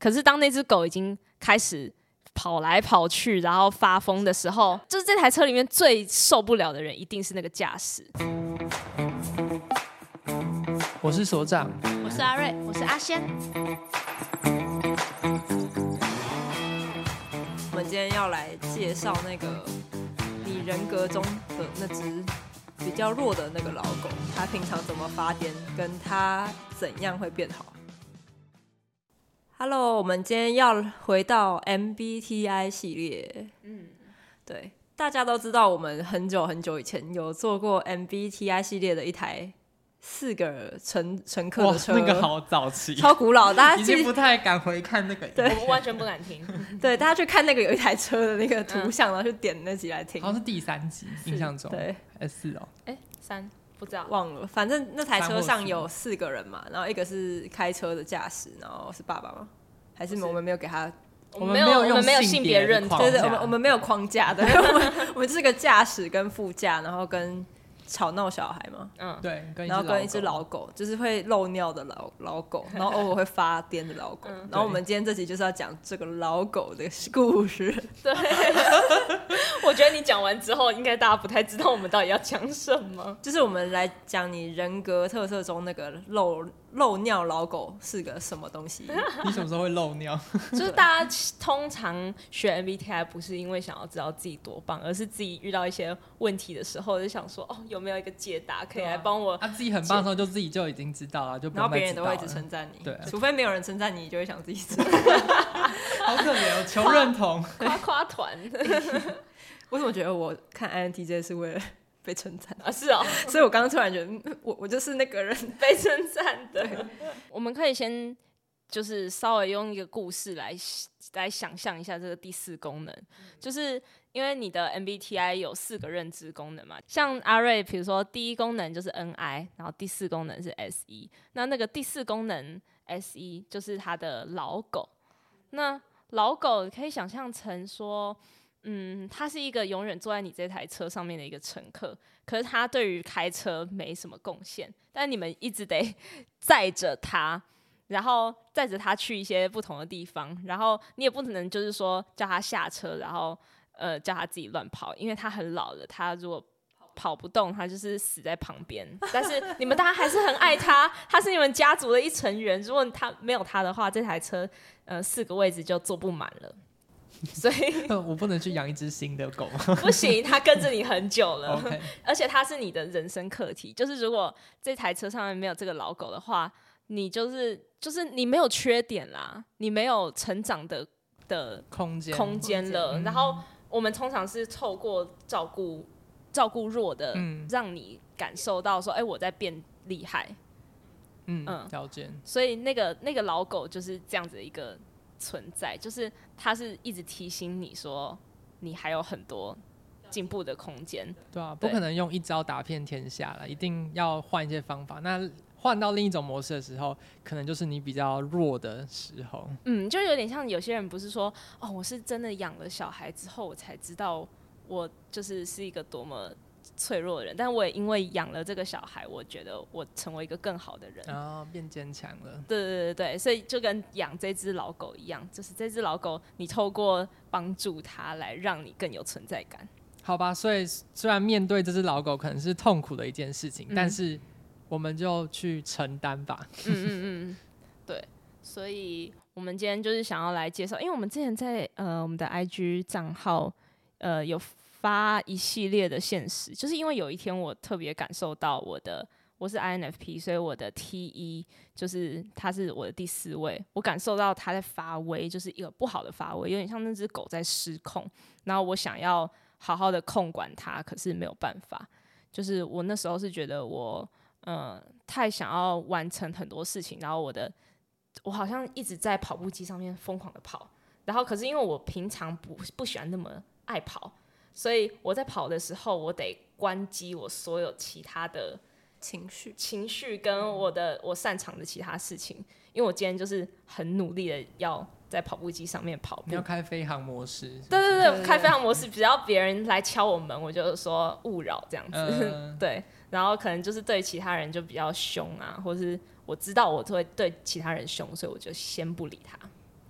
可是当那只狗已经开始跑来跑去，然后发疯的时候，就是这台车里面最受不了的人一定是那个驾驶。我是所长，我是阿瑞，我是阿仙。我们今天要来介绍那个你人格中的那只比较弱的那个老狗，它平常怎么发癫，跟它怎样会变好。Hello，我们今天要回到 MBTI 系列。嗯，对，大家都知道，我们很久很久以前有做过 MBTI 系列的一台四个乘乘客的车，那个好早期，超古老，大家 已经不太敢回看那个，对，我们完全不敢听。对，大家去看那个有一台车的那个图像，嗯、然后去点那集来听。好像是第三集，印象中。对，S 四哦，哎，三。不知道，忘了，反正那台车上有四个人嘛，然后一个是开车的驾驶，然后是爸爸吗？还是我们没有给他？我们没有，我们没有性别认同，对对，我们我们没有框架的，我们我们是个驾驶跟副驾，然后跟。吵闹小孩嘛？嗯，对，然后跟一只老狗，就是会漏尿的老老狗，然后偶尔会发癫的老狗。嗯、然后我们今天这集就是要讲这个老狗的故事。对，我觉得你讲完之后，应该大家不太知道我们到底要讲什么。就是我们来讲你人格特色中那个漏。漏尿老狗是个什么东西？你什么时候会漏尿？就是大家通常学 MBTI 不是因为想要知道自己多棒，而是自己遇到一些问题的时候，就想说哦，有没有一个解答可以来帮我？他、啊啊、自己很棒的时候，就自己就已经知道了，就不了然后别人都会一直称赞你。对，除非没有人称赞你，你就会想自己知道。好可怜哦，求认同，夸夸团。为什么觉得我看 INTJ 是为了？被称赞。啊，是哦，所以我刚刚突然觉得，我我就是那个人。被称赞的。我们可以先就是稍微用一个故事来来想象一下这个第四功能，就是因为你的 MBTI 有四个认知功能嘛，像阿瑞，比如说第一功能就是 NI，然后第四功能是 SE，那那个第四功能 SE 就是他的老狗，那老狗可以想象成说。嗯，他是一个永远坐在你这台车上面的一个乘客，可是他对于开车没什么贡献，但你们一直得 载着他，然后载着他去一些不同的地方，然后你也不可能就是说叫他下车，然后呃叫他自己乱跑，因为他很老了，他如果跑不动，他就是死在旁边。但是你们大家还是很爱他，他是你们家族的一成员。如果他没有他的话，这台车呃四个位置就坐不满了。所以，我不能去养一只新的狗。不行，它跟着你很久了.而且它是你的人生课题。就是如果这台车上面没有这个老狗的话，你就是就是你没有缺点啦，你没有成长的的空间空间了。然后我们通常是透过照顾照顾弱的，嗯，让你感受到说，哎、欸，我在变厉害。嗯嗯，了解。所以那个那个老狗就是这样子的一个。存在，就是它是一直提醒你说，你还有很多进步的空间。对啊，不可能用一招打遍天下了，一定要换一些方法。那换到另一种模式的时候，可能就是你比较弱的时候。嗯，就有点像有些人不是说，哦，我是真的养了小孩之后，我才知道我就是是一个多么。脆弱的人，但我也因为养了这个小孩，我觉得我成为一个更好的人，然后变坚强了。对对对对，所以就跟养这只老狗一样，就是这只老狗，你透过帮助它来让你更有存在感。好吧，所以虽然面对这只老狗可能是痛苦的一件事情，嗯、但是我们就去承担吧。嗯嗯嗯，对，所以我们今天就是想要来介绍，因为我们之前在呃我们的 IG 账号呃有。发一系列的现实，就是因为有一天我特别感受到我的我是 INFP，所以我的 T1 就是他是我的第四位，我感受到他在发威，就是一个不好的发威，有点像那只狗在失控，然后我想要好好的控管它，可是没有办法，就是我那时候是觉得我嗯、呃、太想要完成很多事情，然后我的我好像一直在跑步机上面疯狂的跑，然后可是因为我平常不不喜欢那么爱跑。所以我在跑的时候，我得关机我所有其他的情绪、情绪跟我的我擅长的其他事情，因为我今天就是很努力的要在跑步机上面跑步。你要开飞航模式？对对对，开飞航模式，只要别人来敲我门，我就说勿扰这样子。呃、对，然后可能就是对其他人就比较凶啊，或是我知道我会对其他人凶，所以我就先不理他。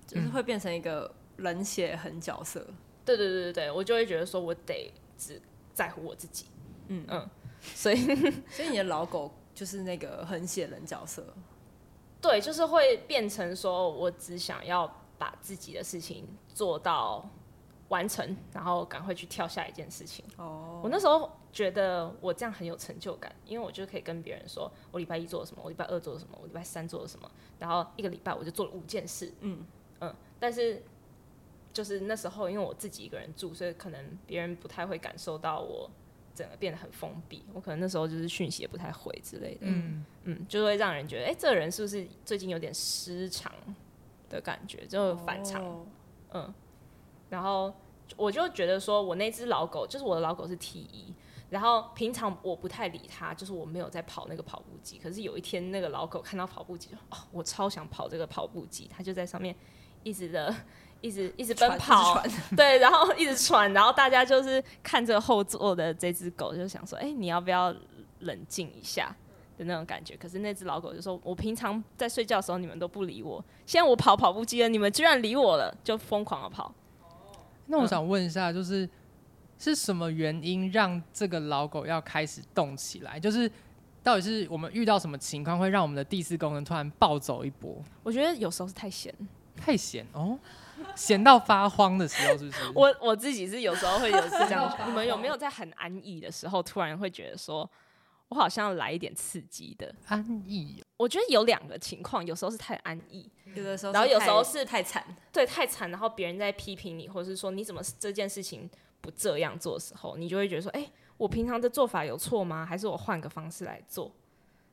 就是会变成一个冷血狠角色。对对对对对，我就会觉得说我得只在乎我自己。嗯嗯，所以 所以你的老狗就是那个很写人角色，对，就是会变成说我只想要把自己的事情做到完成，然后赶快去跳下一件事情。哦，我那时候觉得我这样很有成就感，因为我就可以跟别人说我礼拜一做了什么，我礼拜二做了什么，我礼拜三做了什么，然后一个礼拜我就做了五件事。嗯嗯，但是就是那时候因为我自己一个人住，所以可能别人不太会感受到我。整个变得很封闭，我可能那时候就是讯息也不太回之类的，嗯嗯，就会让人觉得，哎、欸，这个人是不是最近有点失常的感觉，就反常，哦、嗯，然后我就觉得说，我那只老狗，就是我的老狗是 T 一，然后平常我不太理它，就是我没有在跑那个跑步机，可是有一天那个老狗看到跑步机，哦，我超想跑这个跑步机，它就在上面一直的。一直一直奔跑，对，然后一直喘，然后大家就是看着后座的这只狗，就想说，哎、欸，你要不要冷静一下的那种感觉。可是那只老狗就说，我平常在睡觉的时候你们都不理我，现在我跑跑步机了，你们居然理我了，就疯狂的跑。那我想问一下，就是、嗯、是什么原因让这个老狗要开始动起来？就是到底是我们遇到什么情况会让我们的第四功能突然暴走一波？我觉得有时候是太闲，太闲哦。闲到发慌的时候，是不是？我我自己是有时候会有这样。你们有没有在很安逸的时候，突然会觉得说，我好像来一点刺激的安逸？我觉得有两个情况，有时候是太安逸，有的时候，然后有时候是太惨，对，太惨。然后别人在批评你，或者是说你怎么这件事情不这样做的时候，你就会觉得说，哎、欸，我平常的做法有错吗？还是我换个方式来做？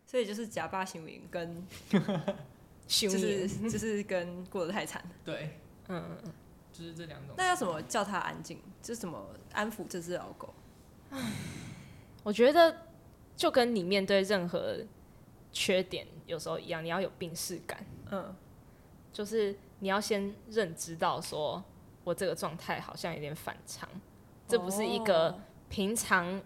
所以就是假霸行为跟 就是就是跟过得太惨，对。嗯嗯嗯，就是这两种。那要怎么叫它安静？就是怎么安抚这只老狗？我觉得就跟你面对任何缺点有时候一样，你要有病视感。嗯，就是你要先认知到，说我这个状态好像有点反常，这不是一个平常。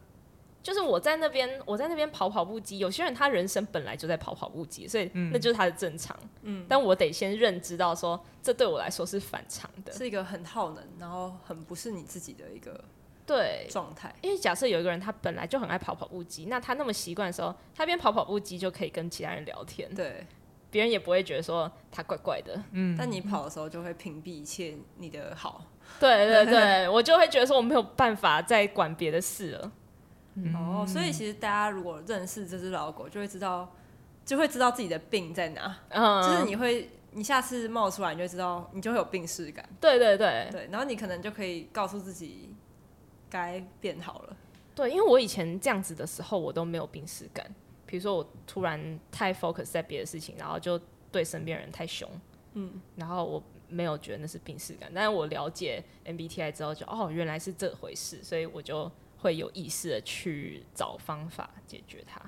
就是我在那边，我在那边跑跑步机。有些人他人生本来就在跑跑步机，所以那就是他的正常。嗯，但我得先认知到说，这对我来说是反常的，是一个很耗能，然后很不是你自己的一个对状态。因为假设有一个人他本来就很爱跑跑步机，那他那么习惯的时候，他边跑跑步机就可以跟其他人聊天，对，别人也不会觉得说他怪怪的。嗯，但你跑的时候就会屏蔽一切你的好。对对对，我就会觉得说我没有办法再管别的事了。嗯、哦，所以其实大家如果认识这只老狗，就会知道，就会知道自己的病在哪。嗯，就是你会，你下次冒出来，你就知道，你就会有病逝感。对对对对，然后你可能就可以告诉自己该变好了。对，因为我以前这样子的时候，我都没有病逝感。比如说我突然太 focus 在别的事情，然后就对身边人太凶，嗯，然后我没有觉得那是病逝感。但是我了解 MBTI 之后就，就哦，原来是这回事，所以我就。会有意识的去找方法解决它，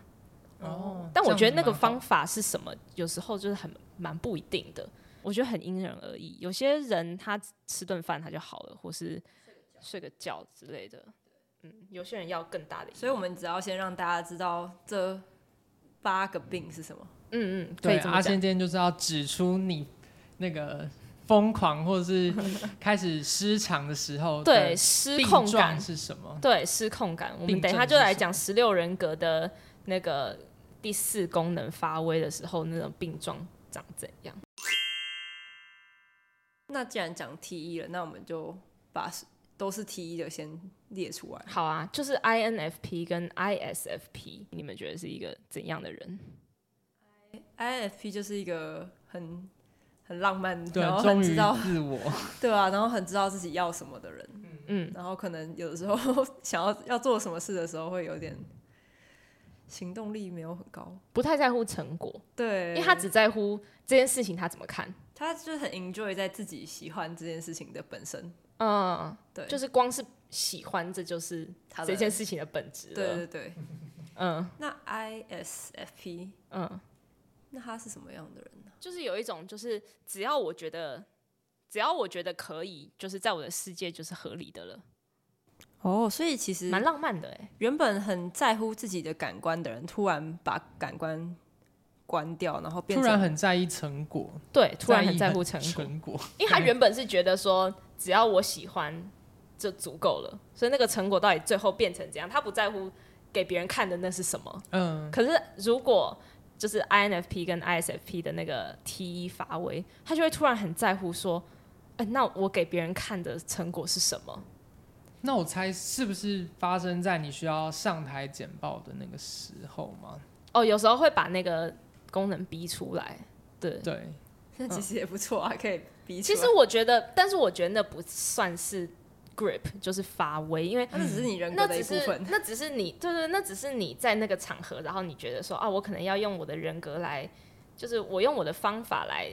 哦，但我觉得那个方法是什么，有时候就是很蛮不一定的。我觉得很因人而异，有些人他吃顿饭他就好了，或是睡个觉之类的。嗯，有些人要更大的，所以我们只要先让大家知道这八个病是什么。嗯嗯，对，阿仙今天就是要指出你那个。疯狂或者是 开始失常的时候，对，失控感是什么？对，失控感。我们等一下就来讲十六人格的那个第四功能发威的时候，那种病状长怎样？那既然讲 T 一了，那我们就把都是 T 一的先列出来。好啊，就是 INFP 跟 ISFP，你们觉得是一个怎样的人？INFP 就是一个很。很浪漫，对，然后很知道自我，对啊，然后很知道自己要什么的人，嗯，然后可能有的时候 想要要做什么事的时候，会有点行动力没有很高，不太在乎成果，对，因为他只在乎这件事情他怎么看，他就很 enjoy 在自己喜欢这件事情的本身，嗯，对，就是光是喜欢，这就是这件事情的本质，对对对，嗯，那 ISFP，嗯，那他是什么样的人？就是有一种，就是只要我觉得，只要我觉得可以，就是在我的世界就是合理的了。哦，所以其实蛮浪漫的哎。原本很在乎自己的感官的人，突然把感官关掉，然后变突然很在意成果，对，突然很在乎成果，成果因为他原本是觉得说只要我喜欢就足够了，所以那个成果到底最后变成怎样，他不在乎给别人看的那是什么。嗯，可是如果就是 INFP 跟 ISFP 的那个 T 发威，他就会突然很在乎说，哎、欸，那我给别人看的成果是什么？那我猜是不是发生在你需要上台简报的那个时候吗？哦，有时候会把那个功能逼出来。对对，那其实也不错啊，嗯、可以逼。其实我觉得，但是我觉得那不算是 grip，就是发威，因为那只是你人格的一部分。那只是你，对对，那只是你在那个场合，然后你觉得说啊，我可能要用我的人格来，就是我用我的方法来，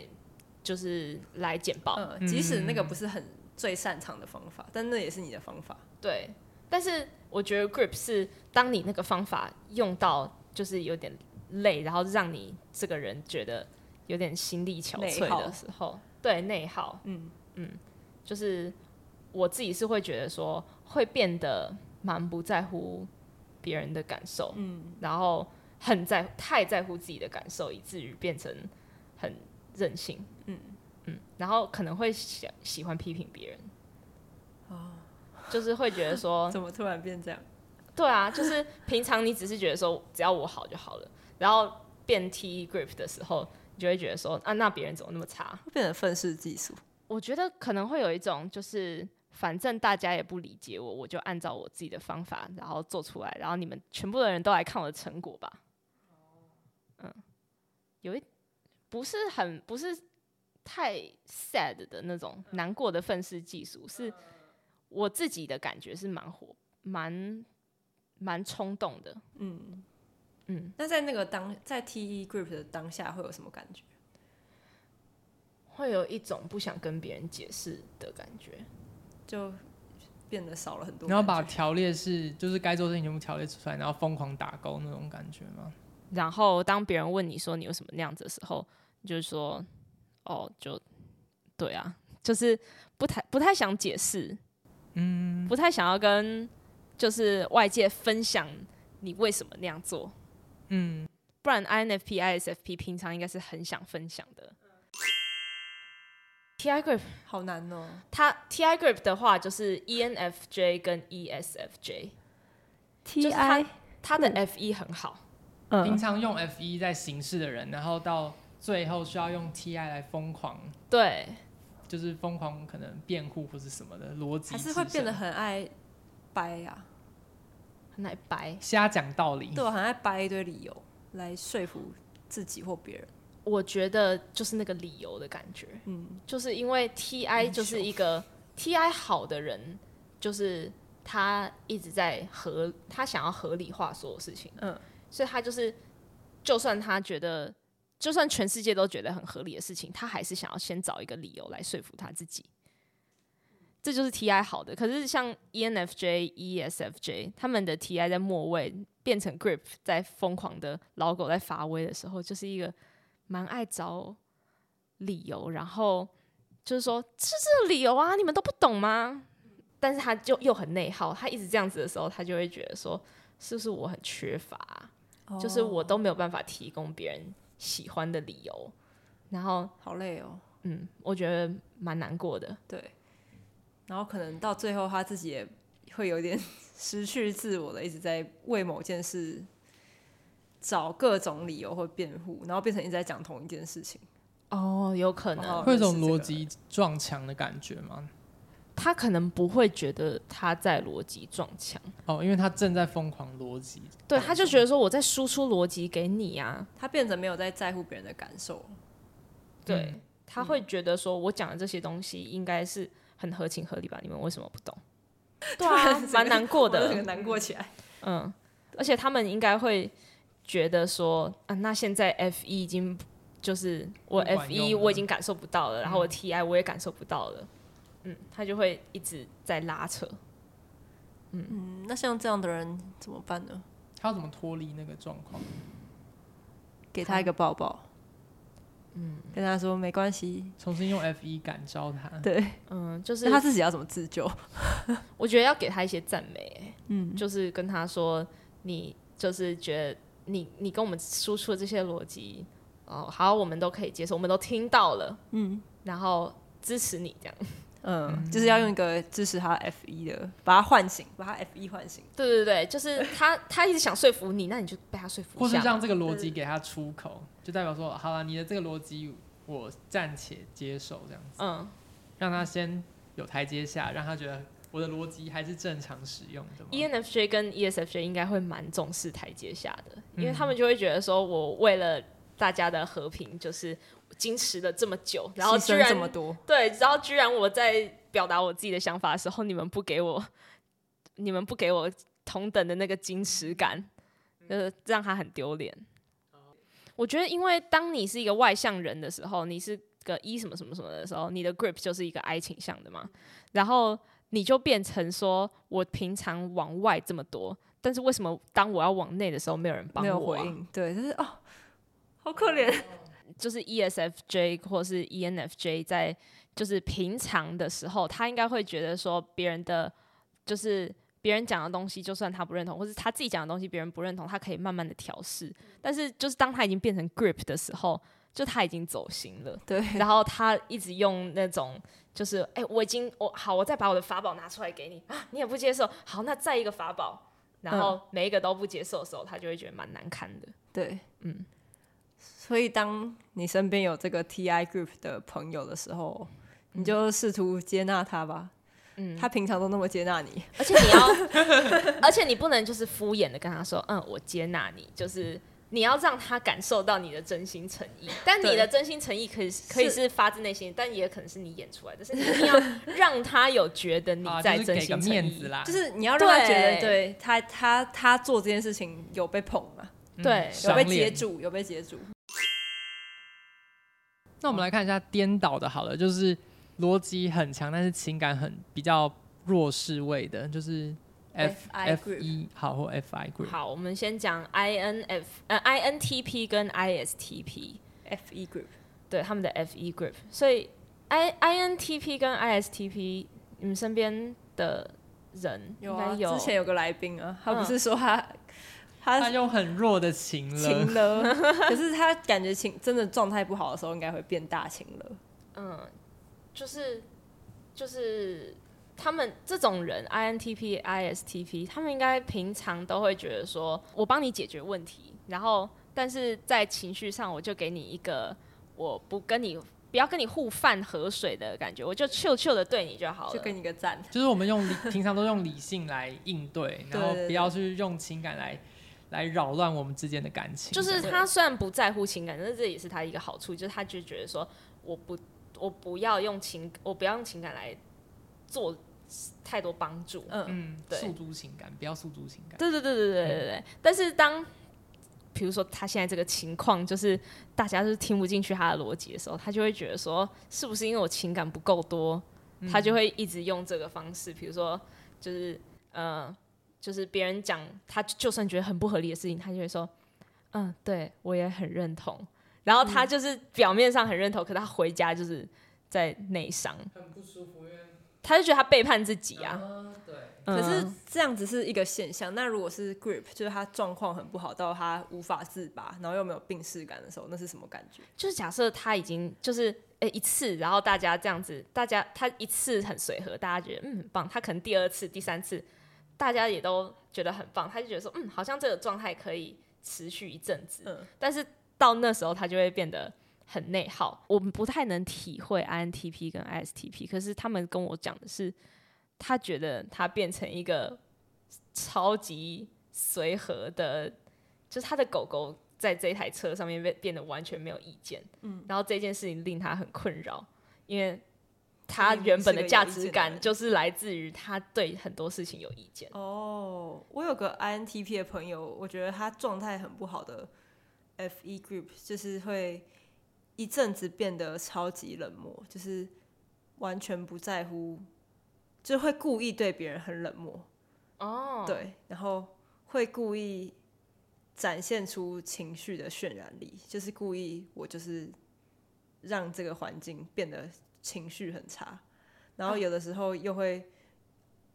就是来简报。嗯，即使那个不是很。最擅长的方法，但那也是你的方法。对，但是我觉得 grip 是当你那个方法用到就是有点累，然后让你这个人觉得有点心力憔悴的时候，对，内耗。嗯嗯，就是我自己是会觉得说会变得蛮不在乎别人的感受，嗯，然后很在太在乎自己的感受，以至于变成很任性，嗯。嗯，然后可能会喜喜欢批评别人，哦，就是会觉得说，怎么突然变这样？对啊，就是平常你只是觉得说，只要我好就好了，然后变 T grip 的时候，你就会觉得说，啊，那别人怎么那么差？变得愤世嫉俗。我觉得可能会有一种，就是反正大家也不理解我，我就按照我自己的方法，然后做出来，然后你们全部的人都来看我的成果吧。嗯，有一不是很不是。太 sad 的那种难过的愤世嫉俗，是我自己的感觉是蛮火、蛮蛮冲动的。嗯嗯，那在那个当在 TE grip 的当下会有什么感觉？会有一种不想跟别人解释的感觉，就变得少了很多。然后把条列是就是该做的事情全部条列出来，然后疯狂打勾那种感觉吗？然后当别人问你说你有什么那样子的时候，就是说。哦，就对啊，就是不太不太想解释，嗯，不太想要跟就是外界分享你为什么那样做，嗯，不然 INFP、ISFP 平常应该是很想分享的。TI grip 好难哦，它 TI grip 的话就是 ENFJ 跟 ESFJ，TI 它的 FE 很好，嗯，平常用 FE 在行事的人，然后到。最后需要用 TI 来疯狂，对，就是疯狂可能辩护或是什么的逻辑，还是会变得很爱掰呀、啊，很爱掰，瞎讲道理，对，很爱掰一堆理由来说服自己或别人。我觉得就是那个理由的感觉，嗯，就是因为 TI 就是一个 TI 好的人，就是他一直在合，他想要合理化所有事情，嗯，所以他就是，就算他觉得。就算全世界都觉得很合理的事情，他还是想要先找一个理由来说服他自己。这就是 TI 好的。可是像 ENFJ、ESFJ 他们的 TI 在末位变成 grip，在疯狂的老狗在发威的时候，就是一个蛮爱找理由，然后就是说这是这个理由啊，你们都不懂吗？但是他就又很内耗，他一直这样子的时候，他就会觉得说，是不是我很缺乏？Oh. 就是我都没有办法提供别人。喜欢的理由，然后好累哦，嗯，我觉得蛮难过的，对，然后可能到最后他自己也会有点 失去自我的，一直在为某件事找各种理由或辩护，然后变成一直在讲同一件事情。哦，有可能会有种逻辑撞墙的感觉吗？他可能不会觉得他在逻辑撞墙哦，因为他正在疯狂逻辑。对，他就觉得说我在输出逻辑给你啊，他变得没有在在乎别人的感受。对，嗯、他会觉得说我讲的这些东西应该是很合情合理吧？你们为什么不懂？对啊，蛮难过的，难过起来。嗯，而且他们应该会觉得说啊，那现在 F 一已经就是我 F 一我已经感受不到了，然后我 T I 我也感受不到了。嗯，他就会一直在拉扯。嗯嗯，那像这样的人怎么办呢？他要怎么脱离那个状况？给他一个抱抱。嗯，跟他说没关系，重新用 F 一感召他。对，嗯，就是他自己要怎么自救？我觉得要给他一些赞美。嗯，就是跟他说，你就是觉得你你跟我们输出的这些逻辑，哦，好，我们都可以接受，我们都听到了，嗯，然后支持你这样。嗯，嗯，就是要用一个支持他 F 一的，把他唤醒，把他 F 一唤醒。对对对，就是他他一直想说服你，那你就被他说服，或是让这个逻辑给他出口，就代表说，好了，你的这个逻辑我暂且接受这样子。嗯，让他先有台阶下，让他觉得我的逻辑还是正常使用的。ENFJ 跟 ESFJ 应该会蛮重视台阶下的，因为他们就会觉得说，我为了大家的和平，就是。矜持了这么久，然后居然这么多，对，然后居然我在表达我自己的想法的时候，你们不给我，你们不给我同等的那个矜持感，就是让他很丢脸。我觉得，因为当你是一个外向人的时候，你是个 E 什么什么什么的时候，你的 grip 就是一个 I 倾向的嘛，然后你就变成说，我平常往外这么多，但是为什么当我要往内的时候，没有人帮我、啊？没有回应，对，就是哦，好可怜。就是 ESFJ 或是 ENFJ，在就是平常的时候，他应该会觉得说，别人的就是别人讲的东西，就算他不认同，或是他自己讲的东西别人不认同，他可以慢慢的调试。但是就是当他已经变成 grip 的时候，就他已经走心了。对。然后他一直用那种就是，哎、欸，我已经我好，我再把我的法宝拿出来给你啊，你也不接受，好，那再一个法宝，然后每一个都不接受的时候，他就会觉得蛮难堪的。对，嗯。所以，当你身边有这个 TI group 的朋友的时候，你就试图接纳他吧。嗯，他平常都那么接纳你，而且你要，而且你不能就是敷衍的跟他说，嗯，我接纳你，就是你要让他感受到你的真心诚意。但你的真心诚意可以可以是发自内心，但也可能是你演出来的。但是你一定要让他有觉得你在真心诚意，就是你要让他觉得，对。他他他做这件事情有被捧嘛，对，有被接住，有被接住。那我们来看一下颠倒的，好了，就是逻辑很强，但是情感很比较弱势位的，就是 F F E 好或 F I group。好，我们先讲 I N F 呃 I N T P 跟 I S T P F E group，对他们的 F E group。所以 I I N T P 跟 I S T P，你们身边的人有啊？有之前有个来宾啊，他不是说他。嗯 他，他用很弱的情了，情了，可是他感觉情真的状态不好的时候，应该会变大情了。嗯，就是就是他们这种人，INTP、ISTP，他们应该平常都会觉得说，我帮你解决问题，然后但是在情绪上，我就给你一个我不跟你不要跟你互犯河水的感觉，我就悄悄的对你就好了，就给你个赞。就是我们用理，平常都用理性来应对，然后不要去用情感来。来扰乱我们之间的感情。就是他虽然不在乎情感，但是这也是他一个好处，就是他就觉得说，我不，我不要用情，我不要用情感来做太多帮助。嗯嗯，对，诉诸情感，不要诉诸情感。对对对对对对对。嗯、但是当，比如说他现在这个情况，就是大家是听不进去他的逻辑的时候，他就会觉得说，是不是因为我情感不够多，他就会一直用这个方式，比如说，就是呃。就是别人讲他，就算觉得很不合理的事情，他就会说：“嗯，对我也很认同。”然后他就是表面上很认同，可他回家就是在内伤，很不舒服，因为他就觉得他背叛自己啊。嗯、对。可是这样子是一个现象。那如果是 Grip，就是他状况很不好，到他无法自拔，然后又没有病逝感的时候，那是什么感觉？就是假设他已经就是诶、欸、一次，然后大家这样子，大家他一次很随和，大家觉得嗯很棒。他可能第二次、第三次。大家也都觉得很棒，他就觉得说，嗯，好像这个状态可以持续一阵子。嗯，但是到那时候他就会变得很内耗。我们不太能体会 INTP 跟 ISTP，可是他们跟我讲的是，他觉得他变成一个超级随和的，就是他的狗狗在这台车上面变变得完全没有意见。嗯，然后这件事情令他很困扰，因为。他原本的价值感就是来自于他对很多事情有意见。哦，我有个 INTP 的朋友，我觉得他状态很不好的 FE group 就是会一阵子变得超级冷漠，就是完全不在乎，就会故意对别人很冷漠。哦，对，然后会故意展现出情绪的渲染力，就是故意我就是让这个环境变得。情绪很差，然后有的时候又会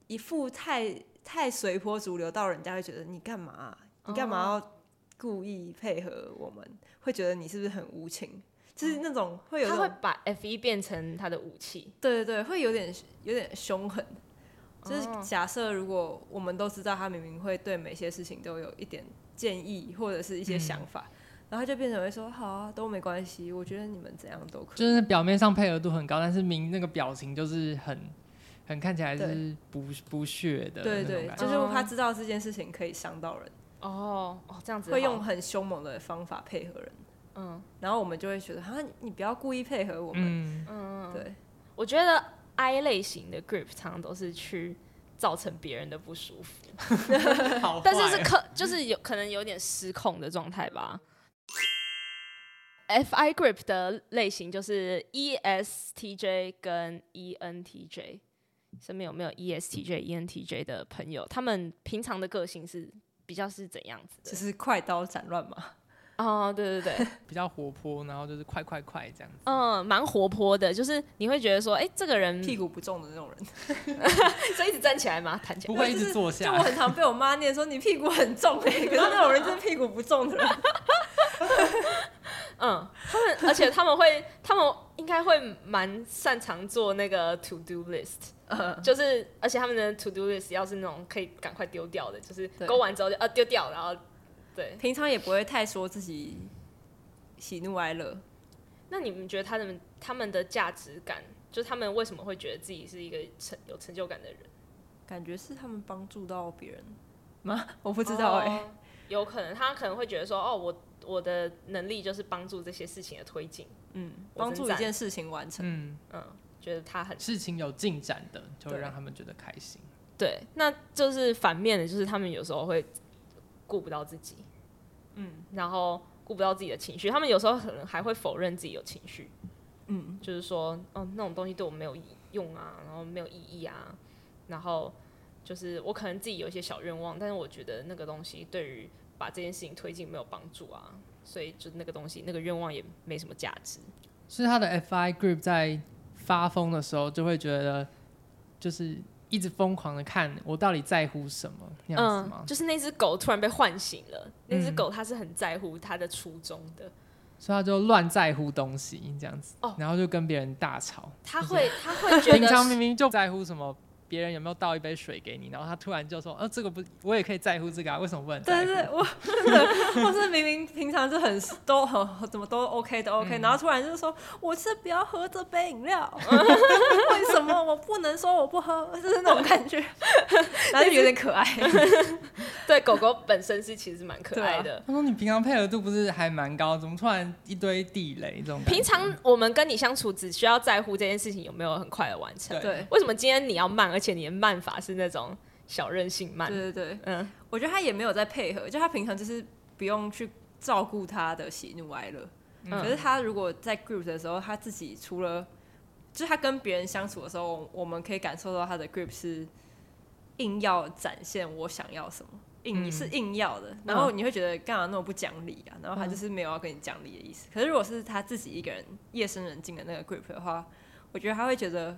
一副太太随波逐流，到人家会觉得你干嘛？你干嘛要故意配合我们，会觉得你是不是很无情？就是那种会有，他会把 F 一变成他的武器。对对对，会有点有点凶狠。就是假设如果我们都知道他明明会对每些事情都有一点建议或者是一些想法，嗯、然后他就变成会说好啊，都没关系，我觉得你们怎样都可以。就是表面上配合度很高，但是明那个表情就是很很看起来是不不屑的。对对，就是他知道这件事情可以伤到人。哦哦，这样子会用很凶猛的方法配合人。嗯，然后我们就会觉得，哈，你不要故意配合我们。嗯嗯，对，我觉得。I 类型的 group 常常都是去造成别人的不舒服，但是是可就是有可能有点失控的状态吧。Fi grip 的类型就是 ESTJ 跟 ENTJ，身边有没有 ESTJ、ENTJ 的朋友？他们平常的个性是比较是怎样子的？就是快刀斩乱麻。哦，对对对，比较活泼，然后就是快快快这样子。嗯，蛮活泼的，就是你会觉得说，哎，这个人屁股不重的那种人，所以一直站起来嘛？弹起来不会一直坐下。就我很常被我妈念说你屁股很重哎，可是那种人真的屁股不重的人。嗯，他们而且他们会，他们应该会蛮擅长做那个 to do list，嗯，就是而且他们的 to do list 要是那种可以赶快丢掉的，就是勾完之后就呃丢掉，然后。对，平常也不会太说自己喜怒哀乐。那你们觉得他们他们的价值感，就是他们为什么会觉得自己是一个成有成就感的人？感觉是他们帮助到别人吗？我不知道哎、欸哦，有可能他可能会觉得说，哦，我我的能力就是帮助这些事情的推进，嗯，帮助一件事情完成，嗯嗯，觉得他很事情有进展的，就会让他们觉得开心。对，那就是反面的，就是他们有时候会。顾不到自己，嗯，然后顾不到自己的情绪，他们有时候可能还会否认自己有情绪，嗯，就是说，哦，那种东西对我没有用啊，然后没有意义啊，然后就是我可能自己有一些小愿望，但是我觉得那个东西对于把这件事情推进没有帮助啊，所以就那个东西那个愿望也没什么价值。是他的 FI Group 在发疯的时候就会觉得，就是。一直疯狂的看我到底在乎什么那样子吗？嗯，就是那只狗突然被唤醒了，那只狗它是很在乎它的初衷的，所以它就乱在乎东西这样子，然后就跟别人大吵。它会，它会觉得平常明明就在乎什么。别人有没有倒一杯水给你？然后他突然就说：“呃，这个不，我也可以在乎这个啊，为什么不能在乎？”对对，我真的，我是明明平常就很都很怎么都 OK 都 OK，、嗯、然后突然就是说：“我是不要喝这杯饮料，为什么我不能说我不喝？”就是那种感觉，然后就有点可爱。对，狗狗本身是其实蛮可爱的。啊、他说：“你平常配合度不是还蛮高，怎么突然一堆地雷这种？”平常我们跟你相处，只需要在乎这件事情有没有很快的完成。对，为什么今天你要慢？而且你的慢法是那种小任性慢，对对对，嗯，我觉得他也没有在配合，就他平常就是不用去照顾他的喜怒哀乐，嗯，可是他如果在 group 的时候，他自己除了，就是他跟别人相处的时候，我们可以感受到他的 group 是硬要展现我想要什么，硬是硬要的，然后你会觉得干嘛那么不讲理啊？然后他就是没有要跟你讲理的意思。可是如果是他自己一个人夜深人静的那个 group 的话，我觉得他会觉得。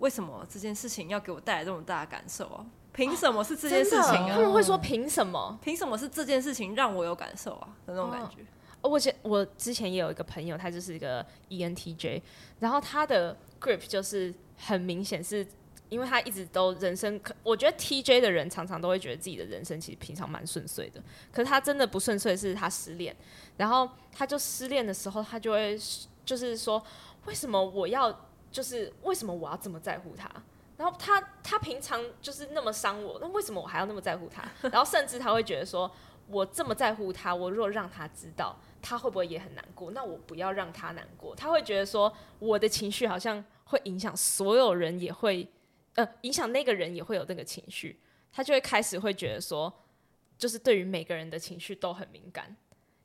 为什么这件事情要给我带来这么大的感受啊？凭什么是这件事情啊？他们会说凭什么？凭什么是这件事情让我有感受啊？的那种感觉。哦，我前我之前也有一个朋友，他就是一个 ENTJ，然后他的 grip 就是很明显是因为他一直都人生，我觉得 TJ 的人常常都会觉得自己的人生其实平常蛮顺遂的，可是他真的不顺遂是他失恋，然后他就失恋的时候，他就会就是说，为什么我要？就是为什么我要这么在乎他？然后他他平常就是那么伤我，那为什么我还要那么在乎他？然后甚至他会觉得说，我这么在乎他，我若让他知道，他会不会也很难过？那我不要让他难过。他会觉得说，我的情绪好像会影响所有人，也会呃影响那个人也会有那个情绪。他就会开始会觉得说，就是对于每个人的情绪都很敏感，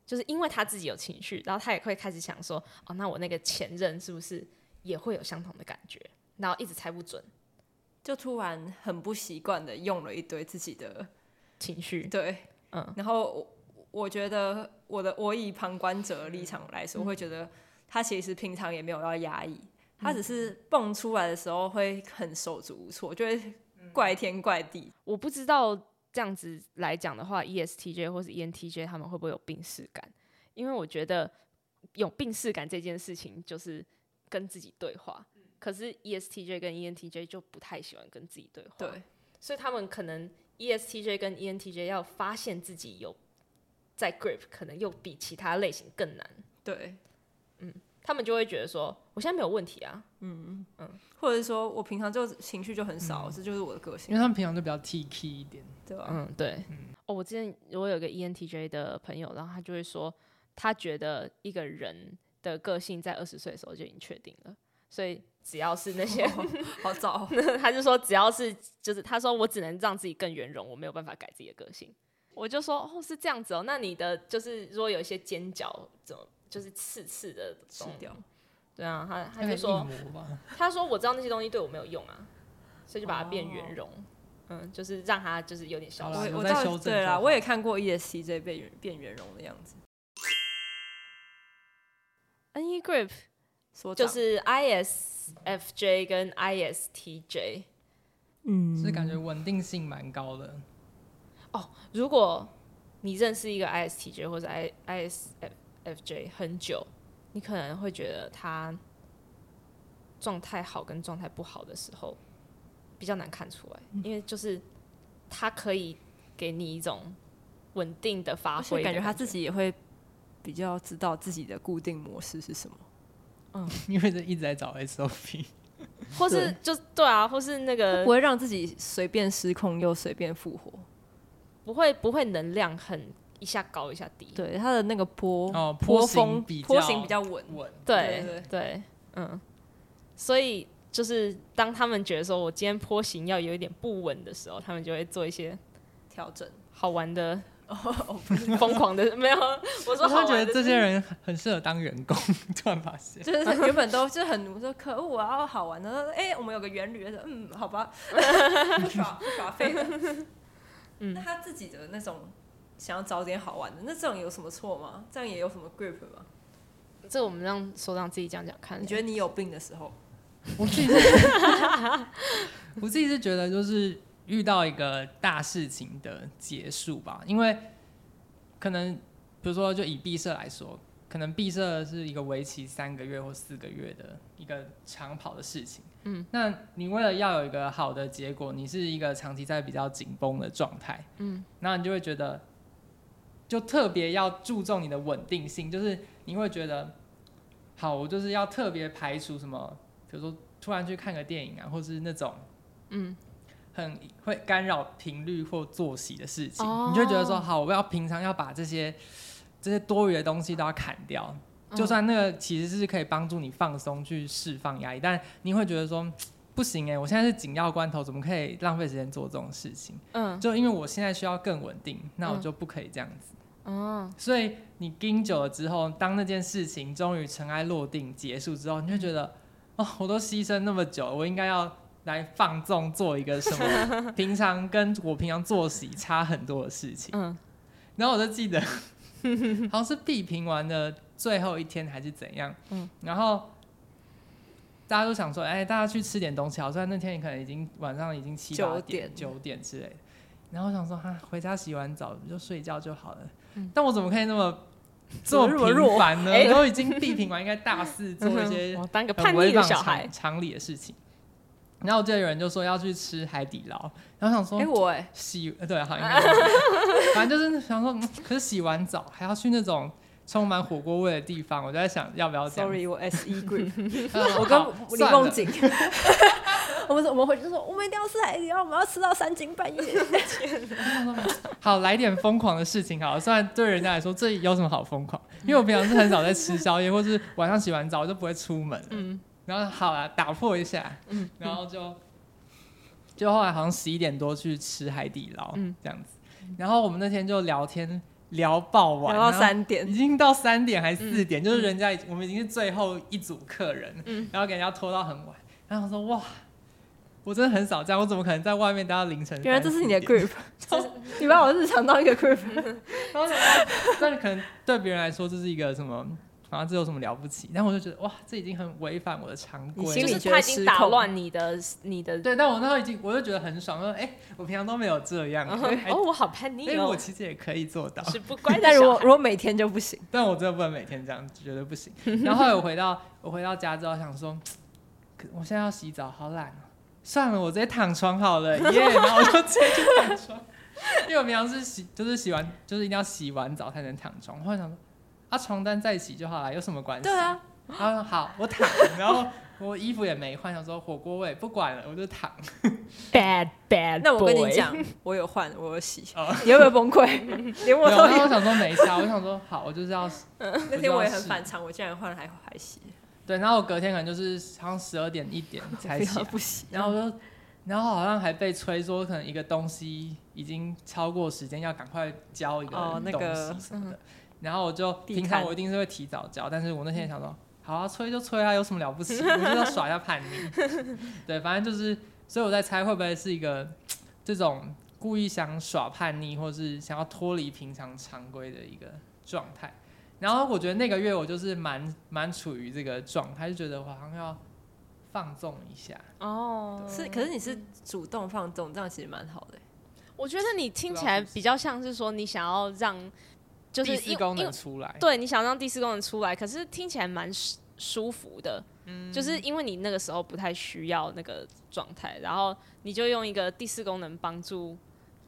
就是因为他自己有情绪，然后他也会开始想说，哦，那我那个前任是不是？也会有相同的感觉，然后一直猜不准，就突然很不习惯的用了一堆自己的情绪，对，嗯，然后我我觉得我的我以旁观者的立场来说，嗯，会觉得他其实平常也没有要压抑，嗯，他只是蹦出来的时候会很手足无措，就会怪天怪地。我不知道这样子来讲的话，ESTJ 或是 ENTJ 他们会不会有病视感？因为我觉得有病视感这件事情就是跟自己对话，可是 ESTJ 跟 ENTJ 就不太喜欢跟自己对话。对，所以他们可能 ESTJ 跟 ENTJ 要发现自己有在 grip，可能又比其他类型更难。对，嗯。他们就会觉得说，我现在没有问题啊，嗯嗯，或者是说我平常就情绪就很少，这、嗯、就是我的个性。因为他们平常就比较 T K 一点，对吧？嗯，对。嗯、哦，我之前我有个 E N T J 的朋友，然后他就会说，他觉得一个人的个性在二十岁的时候就已经确定了，所以只要是那些、哦、好早，他就说只要是就是他说我只能让自己更圆融，我没有办法改自己的个性。我就说哦是这样子哦，那你的就是如果有一些尖角怎么？就是刺刺的吃掉，对啊，他他就说，他说我知道那些东西对我没有用啊，所以就把它变圆融，嗯，就是让他就是有点消失。我我在修正，对啦，我也看过 E S C J 变圆变圆融的样子。NE Group 就是 ISFJ 跟 ISTJ，嗯，是感觉稳定性蛮高的。哦，如果你认识一个 ISTJ 或者 I ISF FJ 很久，你可能会觉得他状态好跟状态不好的时候比较难看出来，嗯、因为就是他可以给你一种稳定的发挥，感觉他自己也会比较知道自己的固定模式是什么。嗯，因为这一直在找 SOP，或是就对啊，或是那个不会让自己随便失控又随便复活，不会不会能量很。一下高一下低，对它的那个波哦波峰波形比较稳。稳，对对对，嗯，所以就是当他们觉得说我今天坡形要有一点不稳的时候，他们就会做一些调整，好玩的疯狂的没有，我说他觉得这些人很适合当员工，突然发现就是原本都是很我说可恶，我要好玩的，哎，我们有个原理，嗯，好吧，不耍不耍废的，嗯，那他自己的那种。想要找点好玩的，那这种有什么错吗？这样也有什么 grip 吗？这我们让所长自己讲讲看。你觉得你有病的时候，我自己 我自己是觉得就是遇到一个大事情的结束吧，因为可能比如说就以闭塞来说，可能闭塞是一个为期三个月或四个月的一个长跑的事情。嗯，那你为了要有一个好的结果，你是一个长期在比较紧绷的状态。嗯，那你就会觉得。就特别要注重你的稳定性，就是你会觉得，好，我就是要特别排除什么，比如说突然去看个电影啊，或是那种，嗯，很会干扰频率或作息的事情，哦、你就会觉得说，好，我要平常要把这些这些多余的东西都要砍掉，嗯、就算那个其实是可以帮助你放松去释放压力，但你会觉得说，不行哎、欸，我现在是紧要关头，怎么可以浪费时间做这种事情？嗯，就因为我现在需要更稳定，那我就不可以这样子。哦，所以你盯久了之后，当那件事情终于尘埃落定结束之后，你就觉得，哦，我都牺牲那么久，我应该要来放纵做一个什么 平常跟我平常作息差很多的事情。嗯，然后我就记得，好像是闭评完的最后一天还是怎样。嗯，然后大家都想说，哎，大家去吃点东西好，虽然那天你可能已经晚上已经七八点九点，之类的。然后我想说，哈，回家洗完澡就睡觉就好了。但我怎么可以那么这么平凡呢？欸、都已经地平完，应该大肆做一些当个叛逆的小孩常理的事情。然后我记得有人就说要去吃海底捞，然后想说，哎、欸、我哎洗对好应该，反正就是想说，可是洗完澡还要去那种充满火锅味的地方，我就在想要不要这样。Sorry，我 S E Group，我跟李梦景。我们我们回去就说，我们一定要吃海底捞，我们要吃到三更半夜。好，来点疯狂的事情好了，虽然对人家来说这有什么好疯狂，因为我平常是很少在吃宵夜，或是晚上洗完澡我就不会出门。嗯，然后好了，打破一下，嗯，然后就就后来好像十一点多去吃海底捞，嗯，这样子。然后我们那天就聊天聊爆晚，聊到三点，已经到三点还是四点，就是人家我们已经是最后一组客人，嗯，然后给人家拖到很晚，然后说哇。我真的很少这样，我怎么可能在外面待到凌晨？原来这是你的 group，你把我日常当一个 group，然后但可能对别人来说这是一个什么啊，这有什么了不起？然后我就觉得哇，这已经很违反我的常规，就是他已经打乱你的你的对。但我那时候已经，我就觉得很爽，说哎、欸，我平常都没有这样，哦，我好叛逆哦，我其实也可以做到，是不乖。但如果如果每天就不行，但我真的不能每天这样，绝对不行。然后后来我回到我回到家之后，想说，我现在要洗澡，好懒哦，算了，我直接躺床好了，耶、yeah！然后我就直接去躺床，因为我平常是洗，就是洗完，就是一定要洗完澡才能躺床。我后来想说。啊，床单再洗就好了，有什么关系？对啊，他说好，我躺，然后我衣服也没换，想说火锅味不管了，我就躺。Bad bad，那我跟你讲，我有换，我有洗，你有没有崩溃？连我都有。我想说没差，我想说好，我就是要。那天我也很反常，我竟然换了还还洗。对，然后我隔天可能就是好像十二点一点才洗，不洗。然后我就，然后好像还被催说，可能一个东西已经超过时间，要赶快交一个东西什么的。然后我就平常我一定是会提早交，但是我那天想说，好啊，催就催啊，有什么了不起？我就要耍一下叛逆。对，反正就是，所以我在猜会不会是一个这种故意想耍叛逆，或是想要脱离平常常规的一个状态。然后我觉得那个月我就是蛮蛮处于这个状态，就觉得我好像要放纵一下。哦，是，可是你是主动放纵，这样其实蛮好的。我觉得你听起来比较像是说你想要让。就是第四功能出来，对，你想让第四功能出来，可是听起来蛮舒服的，嗯，就是因为你那个时候不太需要那个状态，然后你就用一个第四功能帮助，